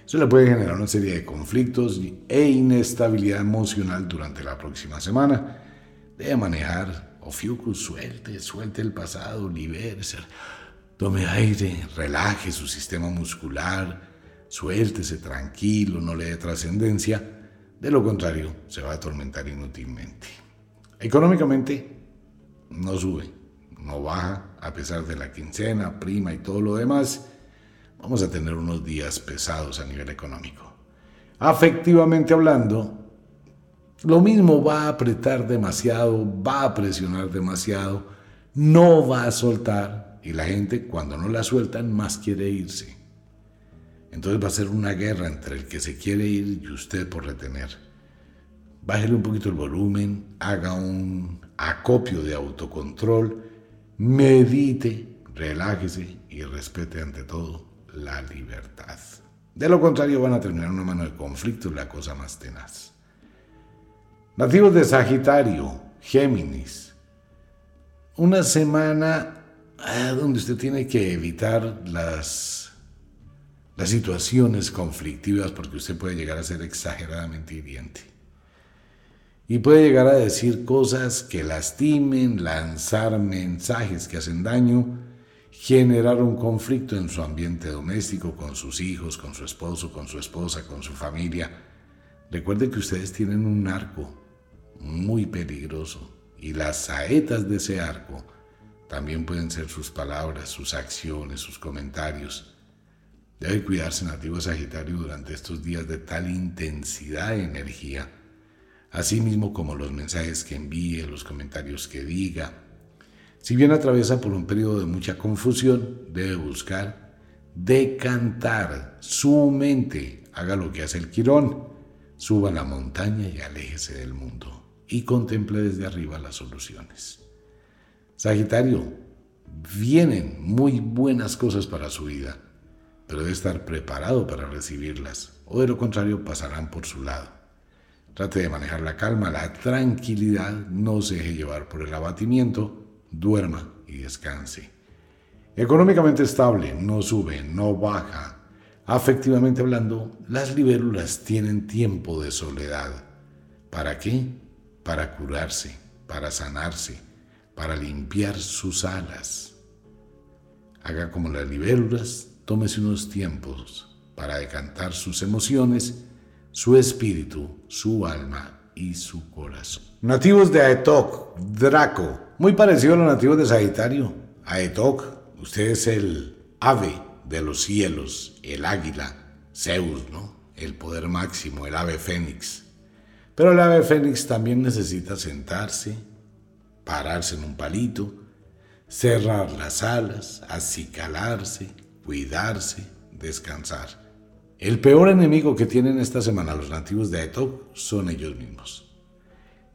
Eso le puede generar una serie de conflictos e inestabilidad emocional durante la próxima semana. Debe manejar Ofiucus, suelte, suelte el pasado, libérese, tome aire, relaje su sistema muscular, suéltese tranquilo, no le dé trascendencia. De lo contrario, se va a atormentar inútilmente. Económicamente no sube, no baja, a pesar de la quincena, prima y todo lo demás. Vamos a tener unos días pesados a nivel económico. Afectivamente hablando, lo mismo va a apretar demasiado, va a presionar demasiado, no va a soltar y la gente cuando no la sueltan más quiere irse. Entonces va a ser una guerra entre el que se quiere ir y usted por retener. Bájele un poquito el volumen, haga un acopio de autocontrol, medite, relájese y respete ante todo la libertad. De lo contrario van a terminar una mano de conflicto y la cosa más tenaz. Nativos de Sagitario, Géminis. Una semana ah, donde usted tiene que evitar las, las situaciones conflictivas porque usted puede llegar a ser exageradamente hiriente. Y puede llegar a decir cosas que lastimen, lanzar mensajes que hacen daño, generar un conflicto en su ambiente doméstico, con sus hijos, con su esposo, con su esposa, con su familia. Recuerde que ustedes tienen un arco muy peligroso. Y las saetas de ese arco también pueden ser sus palabras, sus acciones, sus comentarios. Debe cuidarse nativo Sagitario durante estos días de tal intensidad de energía, así mismo como los mensajes que envíe, los comentarios que diga. Si bien atraviesa por un periodo de mucha confusión, debe buscar decantar su mente. Haga lo que hace el Quirón, suba la montaña y aléjese del mundo y contemple desde arriba las soluciones. Sagitario, vienen muy buenas cosas para su vida, pero debe estar preparado para recibirlas, o de lo contrario pasarán por su lado. Trate de manejar la calma, la tranquilidad, no se deje llevar por el abatimiento, duerma y descanse. Económicamente estable, no sube, no baja. Afectivamente hablando, las libélulas tienen tiempo de soledad. ¿Para qué? para curarse, para sanarse, para limpiar sus alas. Haga como las libélulas, tómese unos tiempos para decantar sus emociones, su espíritu, su alma y su corazón. Nativos de Aetok, Draco, muy parecido a los nativos de Sagitario. Aetok, usted es el ave de los cielos, el águila, Zeus, ¿no? El poder máximo, el ave fénix. Pero el ave fénix también necesita sentarse, pararse en un palito, cerrar las alas, acicalarse, cuidarse, descansar. El peor enemigo que tienen esta semana los nativos de Aetok son ellos mismos.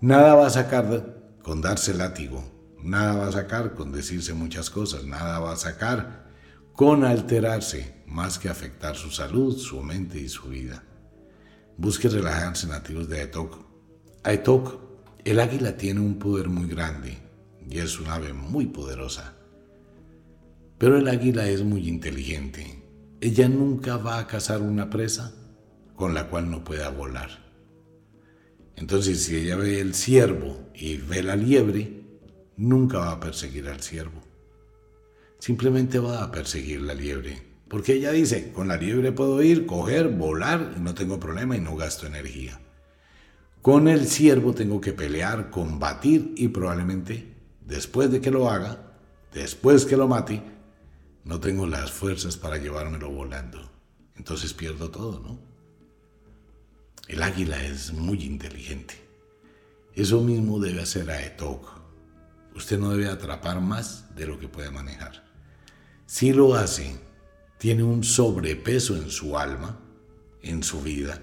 Nada va a sacar con darse látigo, nada va a sacar con decirse muchas cosas, nada va a sacar con alterarse, más que afectar su salud, su mente y su vida. Busque relajarse nativos de Aetok. Aetok, el águila tiene un poder muy grande y es un ave muy poderosa. Pero el águila es muy inteligente. Ella nunca va a cazar una presa con la cual no pueda volar. Entonces, si ella ve el ciervo y ve la liebre, nunca va a perseguir al ciervo. Simplemente va a perseguir la liebre porque ella dice, con la liebre puedo ir, coger, volar y no tengo problema y no gasto energía. Con el ciervo tengo que pelear, combatir y probablemente después de que lo haga, después que lo mate, no tengo las fuerzas para llevármelo volando. Entonces pierdo todo, ¿no? El águila es muy inteligente. Eso mismo debe hacer a Etok. Usted no debe atrapar más de lo que puede manejar. Si lo hace, tiene un sobrepeso en su alma, en su vida,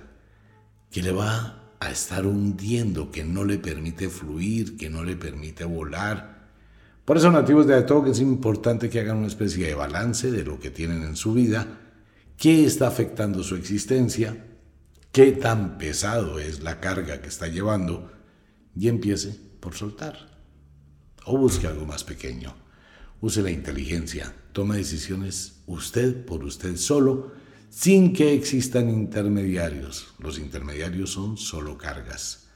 que le va a estar hundiendo, que no le permite fluir, que no le permite volar. Por eso, nativos de Atok, es importante que hagan una especie de balance de lo que tienen en su vida, qué está afectando su existencia, qué tan pesado es la carga que está llevando, y empiece por soltar. O busque algo más pequeño. Use la inteligencia, tome decisiones usted por usted solo, sin que existan intermediarios. Los intermediarios son solo cargas.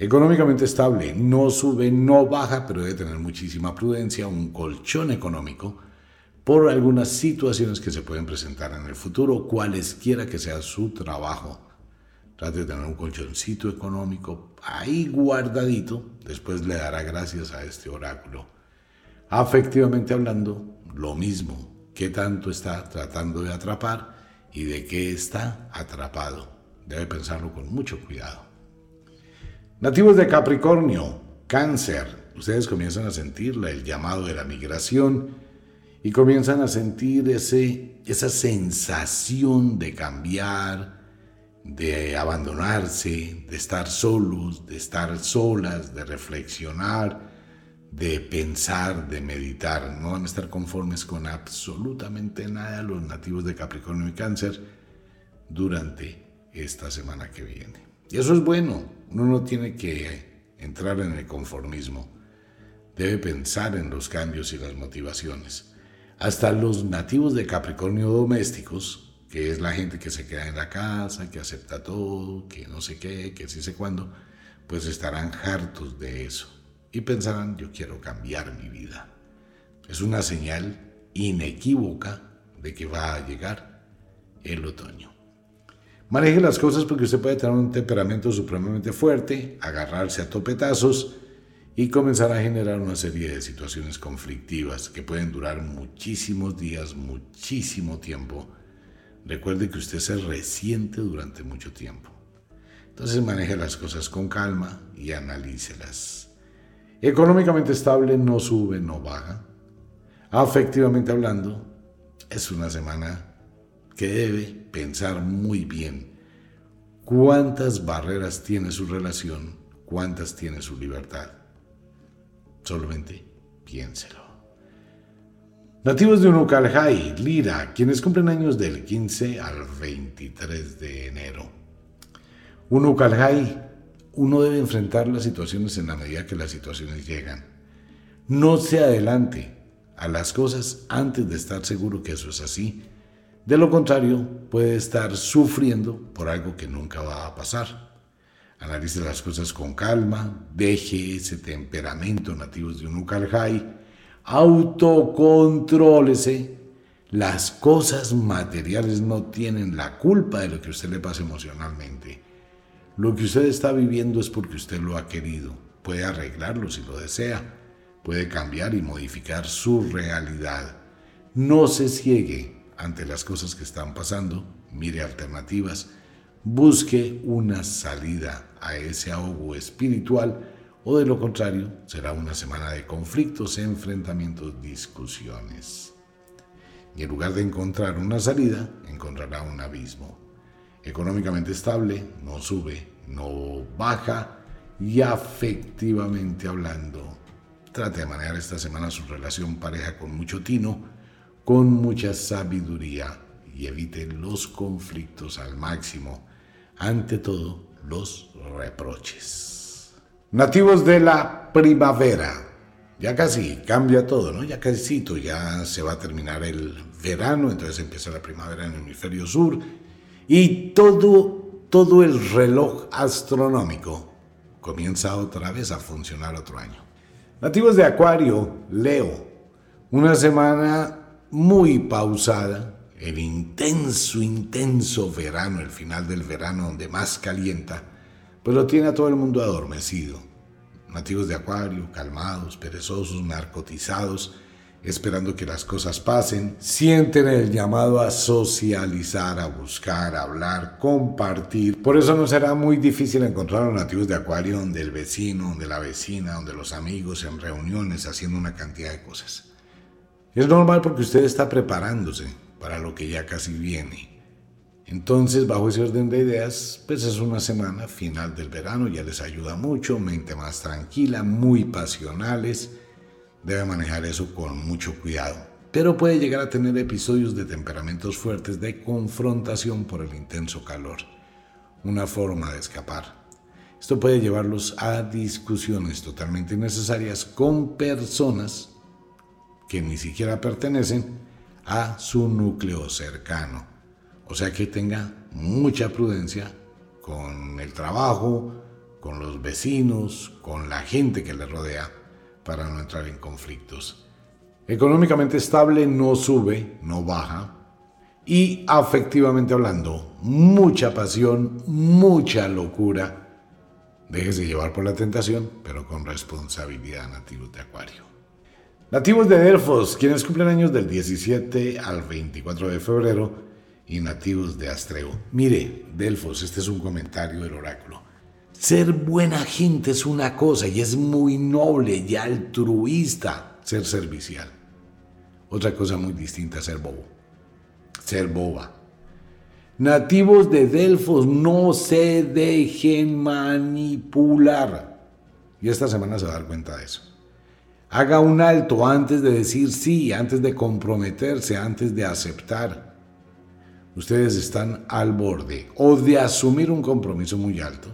Económicamente estable, no sube, no baja, pero debe tener muchísima prudencia, un colchón económico por algunas situaciones que se pueden presentar en el futuro, cualesquiera que sea su trabajo. Trate de tener un colchoncito económico ahí guardadito. Después le dará gracias a este oráculo. Afectivamente hablando, lo mismo. ¿Qué tanto está tratando de atrapar y de qué está atrapado? Debe pensarlo con mucho cuidado. Nativos de Capricornio, Cáncer. Ustedes comienzan a sentir el llamado de la migración y comienzan a sentir ese, esa sensación de cambiar, de abandonarse, de estar solos, de estar solas, de reflexionar, de pensar, de meditar. No van a estar conformes con absolutamente nada los nativos de Capricornio y Cáncer durante esta semana que viene. Y eso es bueno. Uno no tiene que entrar en el conformismo. Debe pensar en los cambios y las motivaciones. Hasta los nativos de Capricornio domésticos que es la gente que se queda en la casa, que acepta todo, que no sé qué, que sí sé cuándo, pues estarán hartos de eso y pensarán, yo quiero cambiar mi vida. Es una señal inequívoca de que va a llegar el otoño. Maneje las cosas porque usted puede tener un temperamento supremamente fuerte, agarrarse a topetazos y comenzar a generar una serie de situaciones conflictivas que pueden durar muchísimos días, muchísimo tiempo Recuerde que usted se resiente durante mucho tiempo. Entonces maneje las cosas con calma y analícelas. Económicamente estable no sube, no baja. Afectivamente hablando, es una semana que debe pensar muy bien cuántas barreras tiene su relación, cuántas tiene su libertad. Solamente piénselo. Nativos de Unucalhai, Lira, quienes cumplen años del 15 al 23 de enero. Unucalhai, uno debe enfrentar las situaciones en la medida que las situaciones llegan. No se adelante a las cosas antes de estar seguro que eso es así. De lo contrario, puede estar sufriendo por algo que nunca va a pasar. Analice las cosas con calma, deje ese temperamento nativos de Unucalhai autocontrólese. Las cosas materiales no tienen la culpa de lo que usted le pasa emocionalmente. Lo que usted está viviendo es porque usted lo ha querido. Puede arreglarlo si lo desea. Puede cambiar y modificar su realidad. No se ciegue ante las cosas que están pasando. Mire alternativas. Busque una salida a ese ahogo espiritual o de lo contrario será una semana de conflictos, enfrentamientos, discusiones. Y en lugar de encontrar una salida, encontrará un abismo. Económicamente estable, no sube, no baja y afectivamente hablando, trate de manejar esta semana su relación pareja con mucho tino, con mucha sabiduría y evite los conflictos al máximo, ante todo los reproches. Nativos de la primavera. Ya casi cambia todo, ¿no? Ya casi ya se va a terminar el verano, entonces empieza la primavera en el hemisferio sur y todo, todo el reloj astronómico comienza otra vez a funcionar otro año. Nativos de Acuario, Leo. Una semana muy pausada, el intenso, intenso verano, el final del verano donde más calienta pues lo tiene a todo el mundo adormecido. Nativos de Acuario, calmados, perezosos, narcotizados, esperando que las cosas pasen, sienten el llamado a socializar, a buscar, a hablar, compartir. Por eso no será muy difícil encontrar a los nativos de Acuario donde el vecino, donde la vecina, donde los amigos, en reuniones, haciendo una cantidad de cosas. Es normal porque usted está preparándose para lo que ya casi viene. Entonces, bajo ese orden de ideas, pues es una semana final del verano, ya les ayuda mucho, mente más tranquila, muy pasionales. Debe manejar eso con mucho cuidado. Pero puede llegar a tener episodios de temperamentos fuertes de confrontación por el intenso calor. Una forma de escapar. Esto puede llevarlos a discusiones totalmente innecesarias con personas que ni siquiera pertenecen a su núcleo cercano o sea que tenga mucha prudencia con el trabajo, con los vecinos, con la gente que le rodea, para no entrar en conflictos. Económicamente estable no sube, no baja, y afectivamente hablando, mucha pasión, mucha locura. Déjese llevar por la tentación, pero con responsabilidad, nativos de Acuario. Nativos de Delfos, quienes cumplen años del 17 al 24 de febrero, y nativos de Astreo. Mire, Delfos, este es un comentario del oráculo. Ser buena gente es una cosa y es muy noble y altruista ser servicial. Otra cosa muy distinta, ser bobo. Ser boba. Nativos de Delfos, no se dejen manipular. Y esta semana se va a dar cuenta de eso. Haga un alto antes de decir sí, antes de comprometerse, antes de aceptar. Ustedes están al borde o de asumir un compromiso muy alto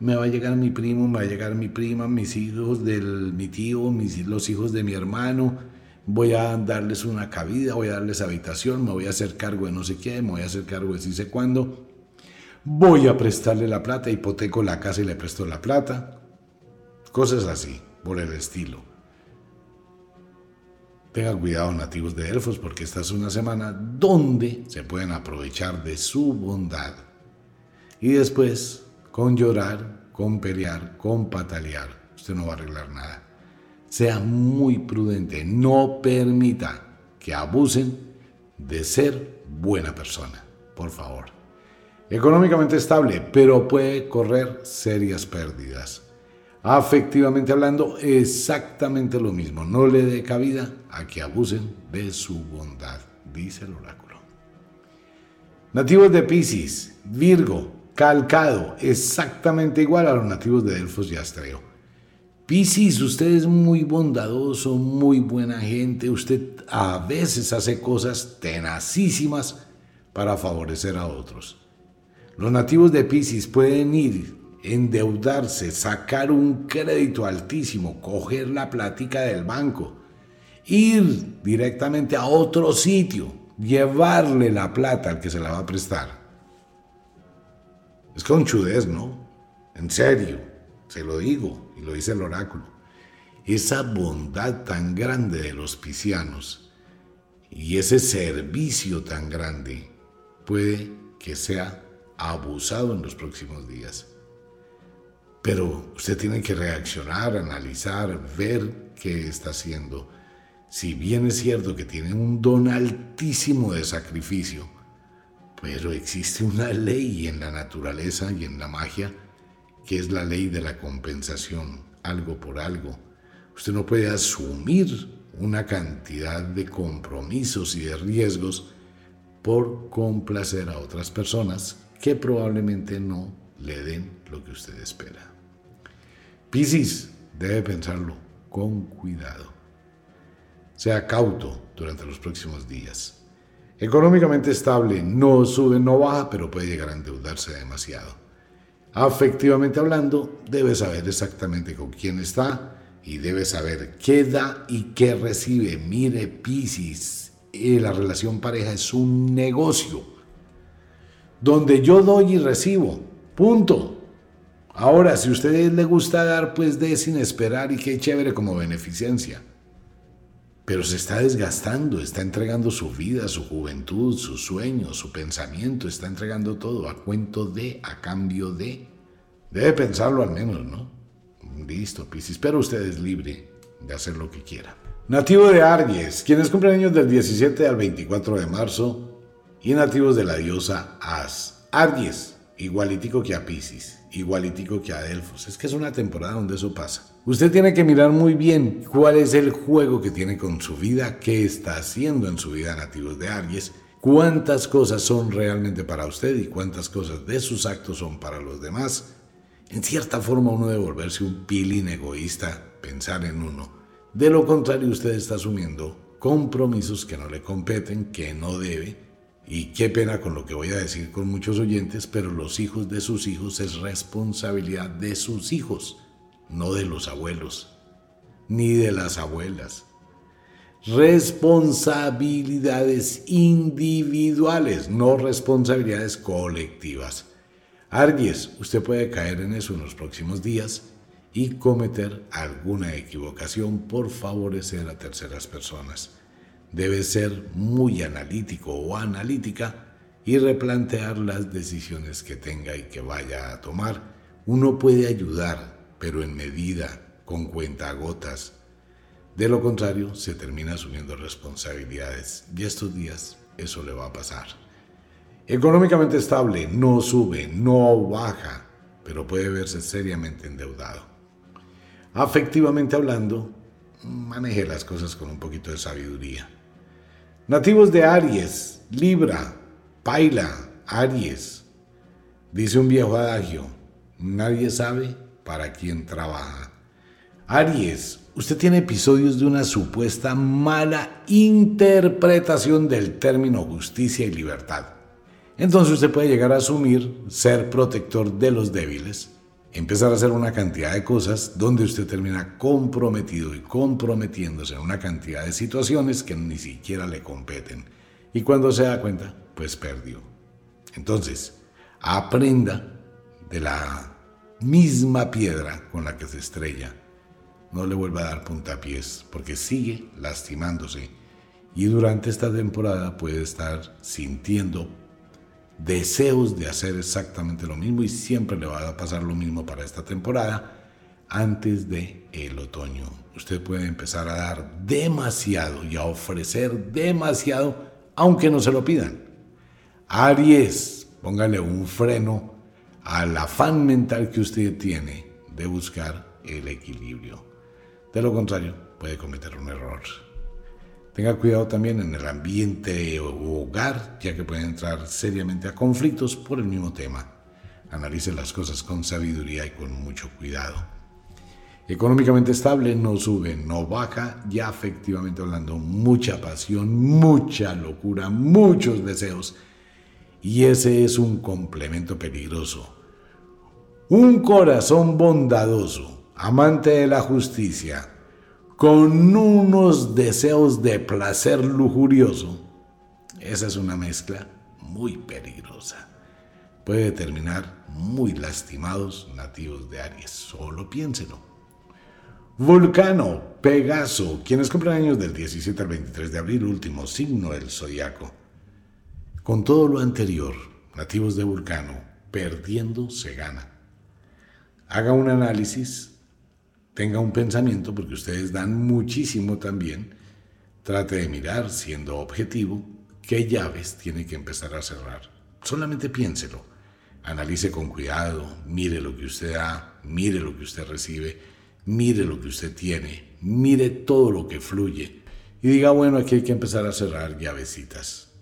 me va a llegar mi primo, me va a llegar mi prima, mis hijos del mi tío, mis, los hijos de mi hermano, voy a darles una cabida, voy a darles habitación, me voy a hacer cargo de no sé qué, me voy a hacer cargo de si sé cuándo, voy a prestarle la plata, hipoteco la casa y le presto la plata, cosas así, por el estilo. Tengan cuidado nativos de elfos porque esta es una semana donde se pueden aprovechar de su bondad. Y después con llorar, con pelear, con patalear. Usted no va a arreglar nada. Sea muy prudente, no permita que abusen de ser buena persona, por favor. Económicamente estable, pero puede correr serias pérdidas. Afectivamente hablando, exactamente lo mismo. No le dé cabida a que abusen de su bondad, dice el oráculo. Nativos de Pisces, Virgo, calcado exactamente igual a los nativos de Delfos y Astreo. Piscis, usted es muy bondadoso, muy buena gente, usted a veces hace cosas tenacísimas para favorecer a otros. Los nativos de Piscis pueden ir, endeudarse, sacar un crédito altísimo, coger la plática del banco, ir directamente a otro sitio, llevarle la plata al que se la va a prestar es conchudez, ¿no? En serio, se lo digo y lo dice el oráculo. Esa bondad tan grande de los piscianos y ese servicio tan grande puede que sea abusado en los próximos días. Pero usted tiene que reaccionar, analizar, ver qué está haciendo. Si bien es cierto que tiene un don altísimo de sacrificio, pero existe una ley en la naturaleza y en la magia que es la ley de la compensación, algo por algo. Usted no puede asumir una cantidad de compromisos y de riesgos por complacer a otras personas que probablemente no le den lo que usted espera. Piscis debe pensarlo con cuidado. Sea cauto durante los próximos días. Económicamente estable, no sube, no baja, pero puede llegar a endeudarse demasiado. Afectivamente hablando, debe saber exactamente con quién está y debe saber qué da y qué recibe. Mire, Piscis, eh, la relación pareja es un negocio donde yo doy y recibo. Punto. Ahora, si a usted le gusta dar, pues dé sin esperar y qué chévere como beneficencia pero se está desgastando, está entregando su vida, su juventud, sus sueños, su pensamiento, está entregando todo a cuento de, a cambio de. Debe pensarlo al menos, ¿no? Listo, Piscis, pero usted es libre de hacer lo que quiera. Nativo de Aries, quienes cumplen años del 17 al 24 de marzo, y nativos de la diosa As. Aries, igualitico que a Piscis, igualitico que a Delfos. Es que es una temporada donde eso pasa. Usted tiene que mirar muy bien cuál es el juego que tiene con su vida, qué está haciendo en su vida nativos de Aries, cuántas cosas son realmente para usted y cuántas cosas de sus actos son para los demás. En cierta forma uno debe volverse un pilín egoísta, pensar en uno. De lo contrario usted está asumiendo compromisos que no le competen, que no debe. Y qué pena con lo que voy a decir con muchos oyentes, pero los hijos de sus hijos es responsabilidad de sus hijos no de los abuelos, ni de las abuelas. Responsabilidades individuales, no responsabilidades colectivas. Aries, usted puede caer en eso en los próximos días y cometer alguna equivocación por favorecer a terceras personas. Debe ser muy analítico o analítica y replantear las decisiones que tenga y que vaya a tomar. Uno puede ayudar, pero en medida, con cuentagotas. De lo contrario, se termina asumiendo responsabilidades y estos días eso le va a pasar. Económicamente estable, no sube, no baja, pero puede verse seriamente endeudado. Afectivamente hablando, maneje las cosas con un poquito de sabiduría. Nativos de Aries, Libra, Paila, Aries. Dice un viejo adagio, nadie sabe para quién trabaja. Aries, usted tiene episodios de una supuesta mala interpretación del término justicia y libertad. Entonces usted puede llegar a asumir ser protector de los débiles, empezar a hacer una cantidad de cosas donde usted termina comprometido y comprometiéndose en una cantidad de situaciones que ni siquiera le competen. Y cuando se da cuenta, pues perdió. Entonces, aprenda de la misma piedra con la que se estrella. No le vuelva a dar puntapiés porque sigue lastimándose y durante esta temporada puede estar sintiendo deseos de hacer exactamente lo mismo y siempre le va a pasar lo mismo para esta temporada antes de el otoño. Usted puede empezar a dar demasiado y a ofrecer demasiado aunque no se lo pidan. Aries, póngale un freno al afán mental que usted tiene de buscar el equilibrio. De lo contrario, puede cometer un error. Tenga cuidado también en el ambiente o hogar, ya que puede entrar seriamente a conflictos por el mismo tema. Analice las cosas con sabiduría y con mucho cuidado. Económicamente estable, no sube, no baja, ya efectivamente hablando, mucha pasión, mucha locura, muchos deseos. Y ese es un complemento peligroso. Un corazón bondadoso, amante de la justicia, con unos deseos de placer lujurioso, esa es una mezcla muy peligrosa. Puede terminar muy lastimados nativos de Aries, solo piénselo. Vulcano, Pegaso, quienes cumplen años del 17 al 23 de abril, último signo del zodiaco. Con todo lo anterior, nativos de Vulcano, perdiendo se gana. Haga un análisis tenga un pensamiento, porque ustedes dan muchísimo también, trate de mirar, siendo objetivo, qué llaves tiene que empezar a cerrar. Solamente piénselo, analice con cuidado, mire lo que usted da, mire lo que usted recibe, mire lo que usted tiene, mire todo lo que fluye y diga, bueno, aquí hay que empezar a cerrar llavecitas.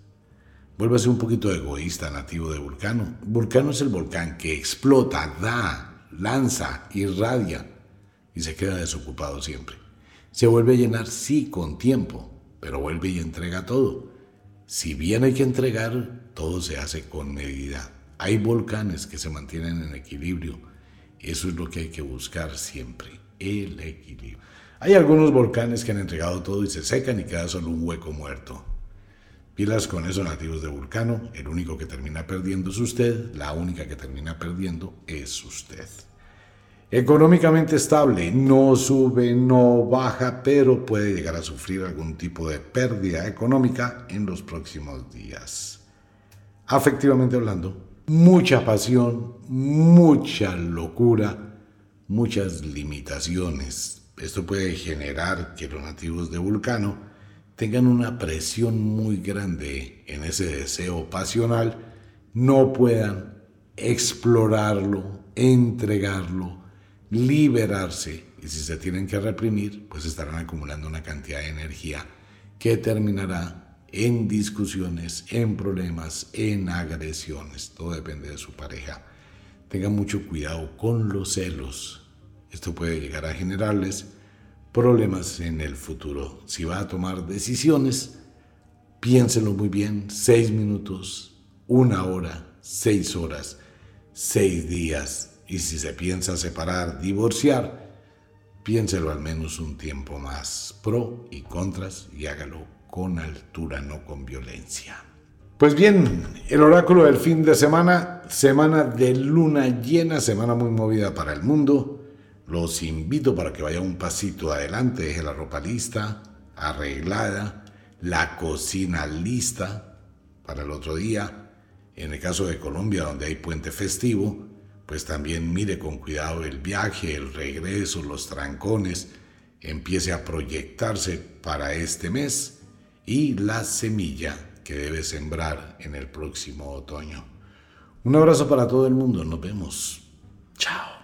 Vuélvase un poquito egoísta, nativo de Vulcano. Vulcano es el volcán que explota, da, lanza, irradia y se queda desocupado siempre. Se vuelve a llenar, sí, con tiempo, pero vuelve y entrega todo. Si bien hay que entregar, todo se hace con medida. Hay volcanes que se mantienen en equilibrio. Eso es lo que hay que buscar siempre, el equilibrio. Hay algunos volcanes que han entregado todo y se secan y queda solo un hueco muerto. Pilas con eso nativos de Vulcano, el único que termina perdiendo es usted, la única que termina perdiendo es usted. Económicamente estable, no sube, no baja, pero puede llegar a sufrir algún tipo de pérdida económica en los próximos días. Afectivamente hablando, mucha pasión, mucha locura, muchas limitaciones. Esto puede generar que los nativos de Vulcano tengan una presión muy grande en ese deseo pasional, no puedan explorarlo, entregarlo, liberarse. Y si se tienen que reprimir, pues estarán acumulando una cantidad de energía que terminará en discusiones, en problemas, en agresiones. Todo depende de su pareja. Tengan mucho cuidado con los celos. Esto puede llegar a generarles problemas en el futuro. Si va a tomar decisiones, piénsenlo muy bien. Seis minutos, una hora, seis horas, seis días, y si se piensa separar, divorciar, piénselo al menos un tiempo más, pro y contras, y hágalo con altura, no con violencia. Pues bien, el oráculo del fin de semana, semana de luna llena, semana muy movida para el mundo. Los invito para que vaya un pasito adelante, deje la ropa lista, arreglada, la cocina lista para el otro día. En el caso de Colombia, donde hay puente festivo, pues también mire con cuidado el viaje, el regreso, los trancones, empiece a proyectarse para este mes y la semilla que debe sembrar en el próximo otoño. Un abrazo para todo el mundo, nos vemos. Chao.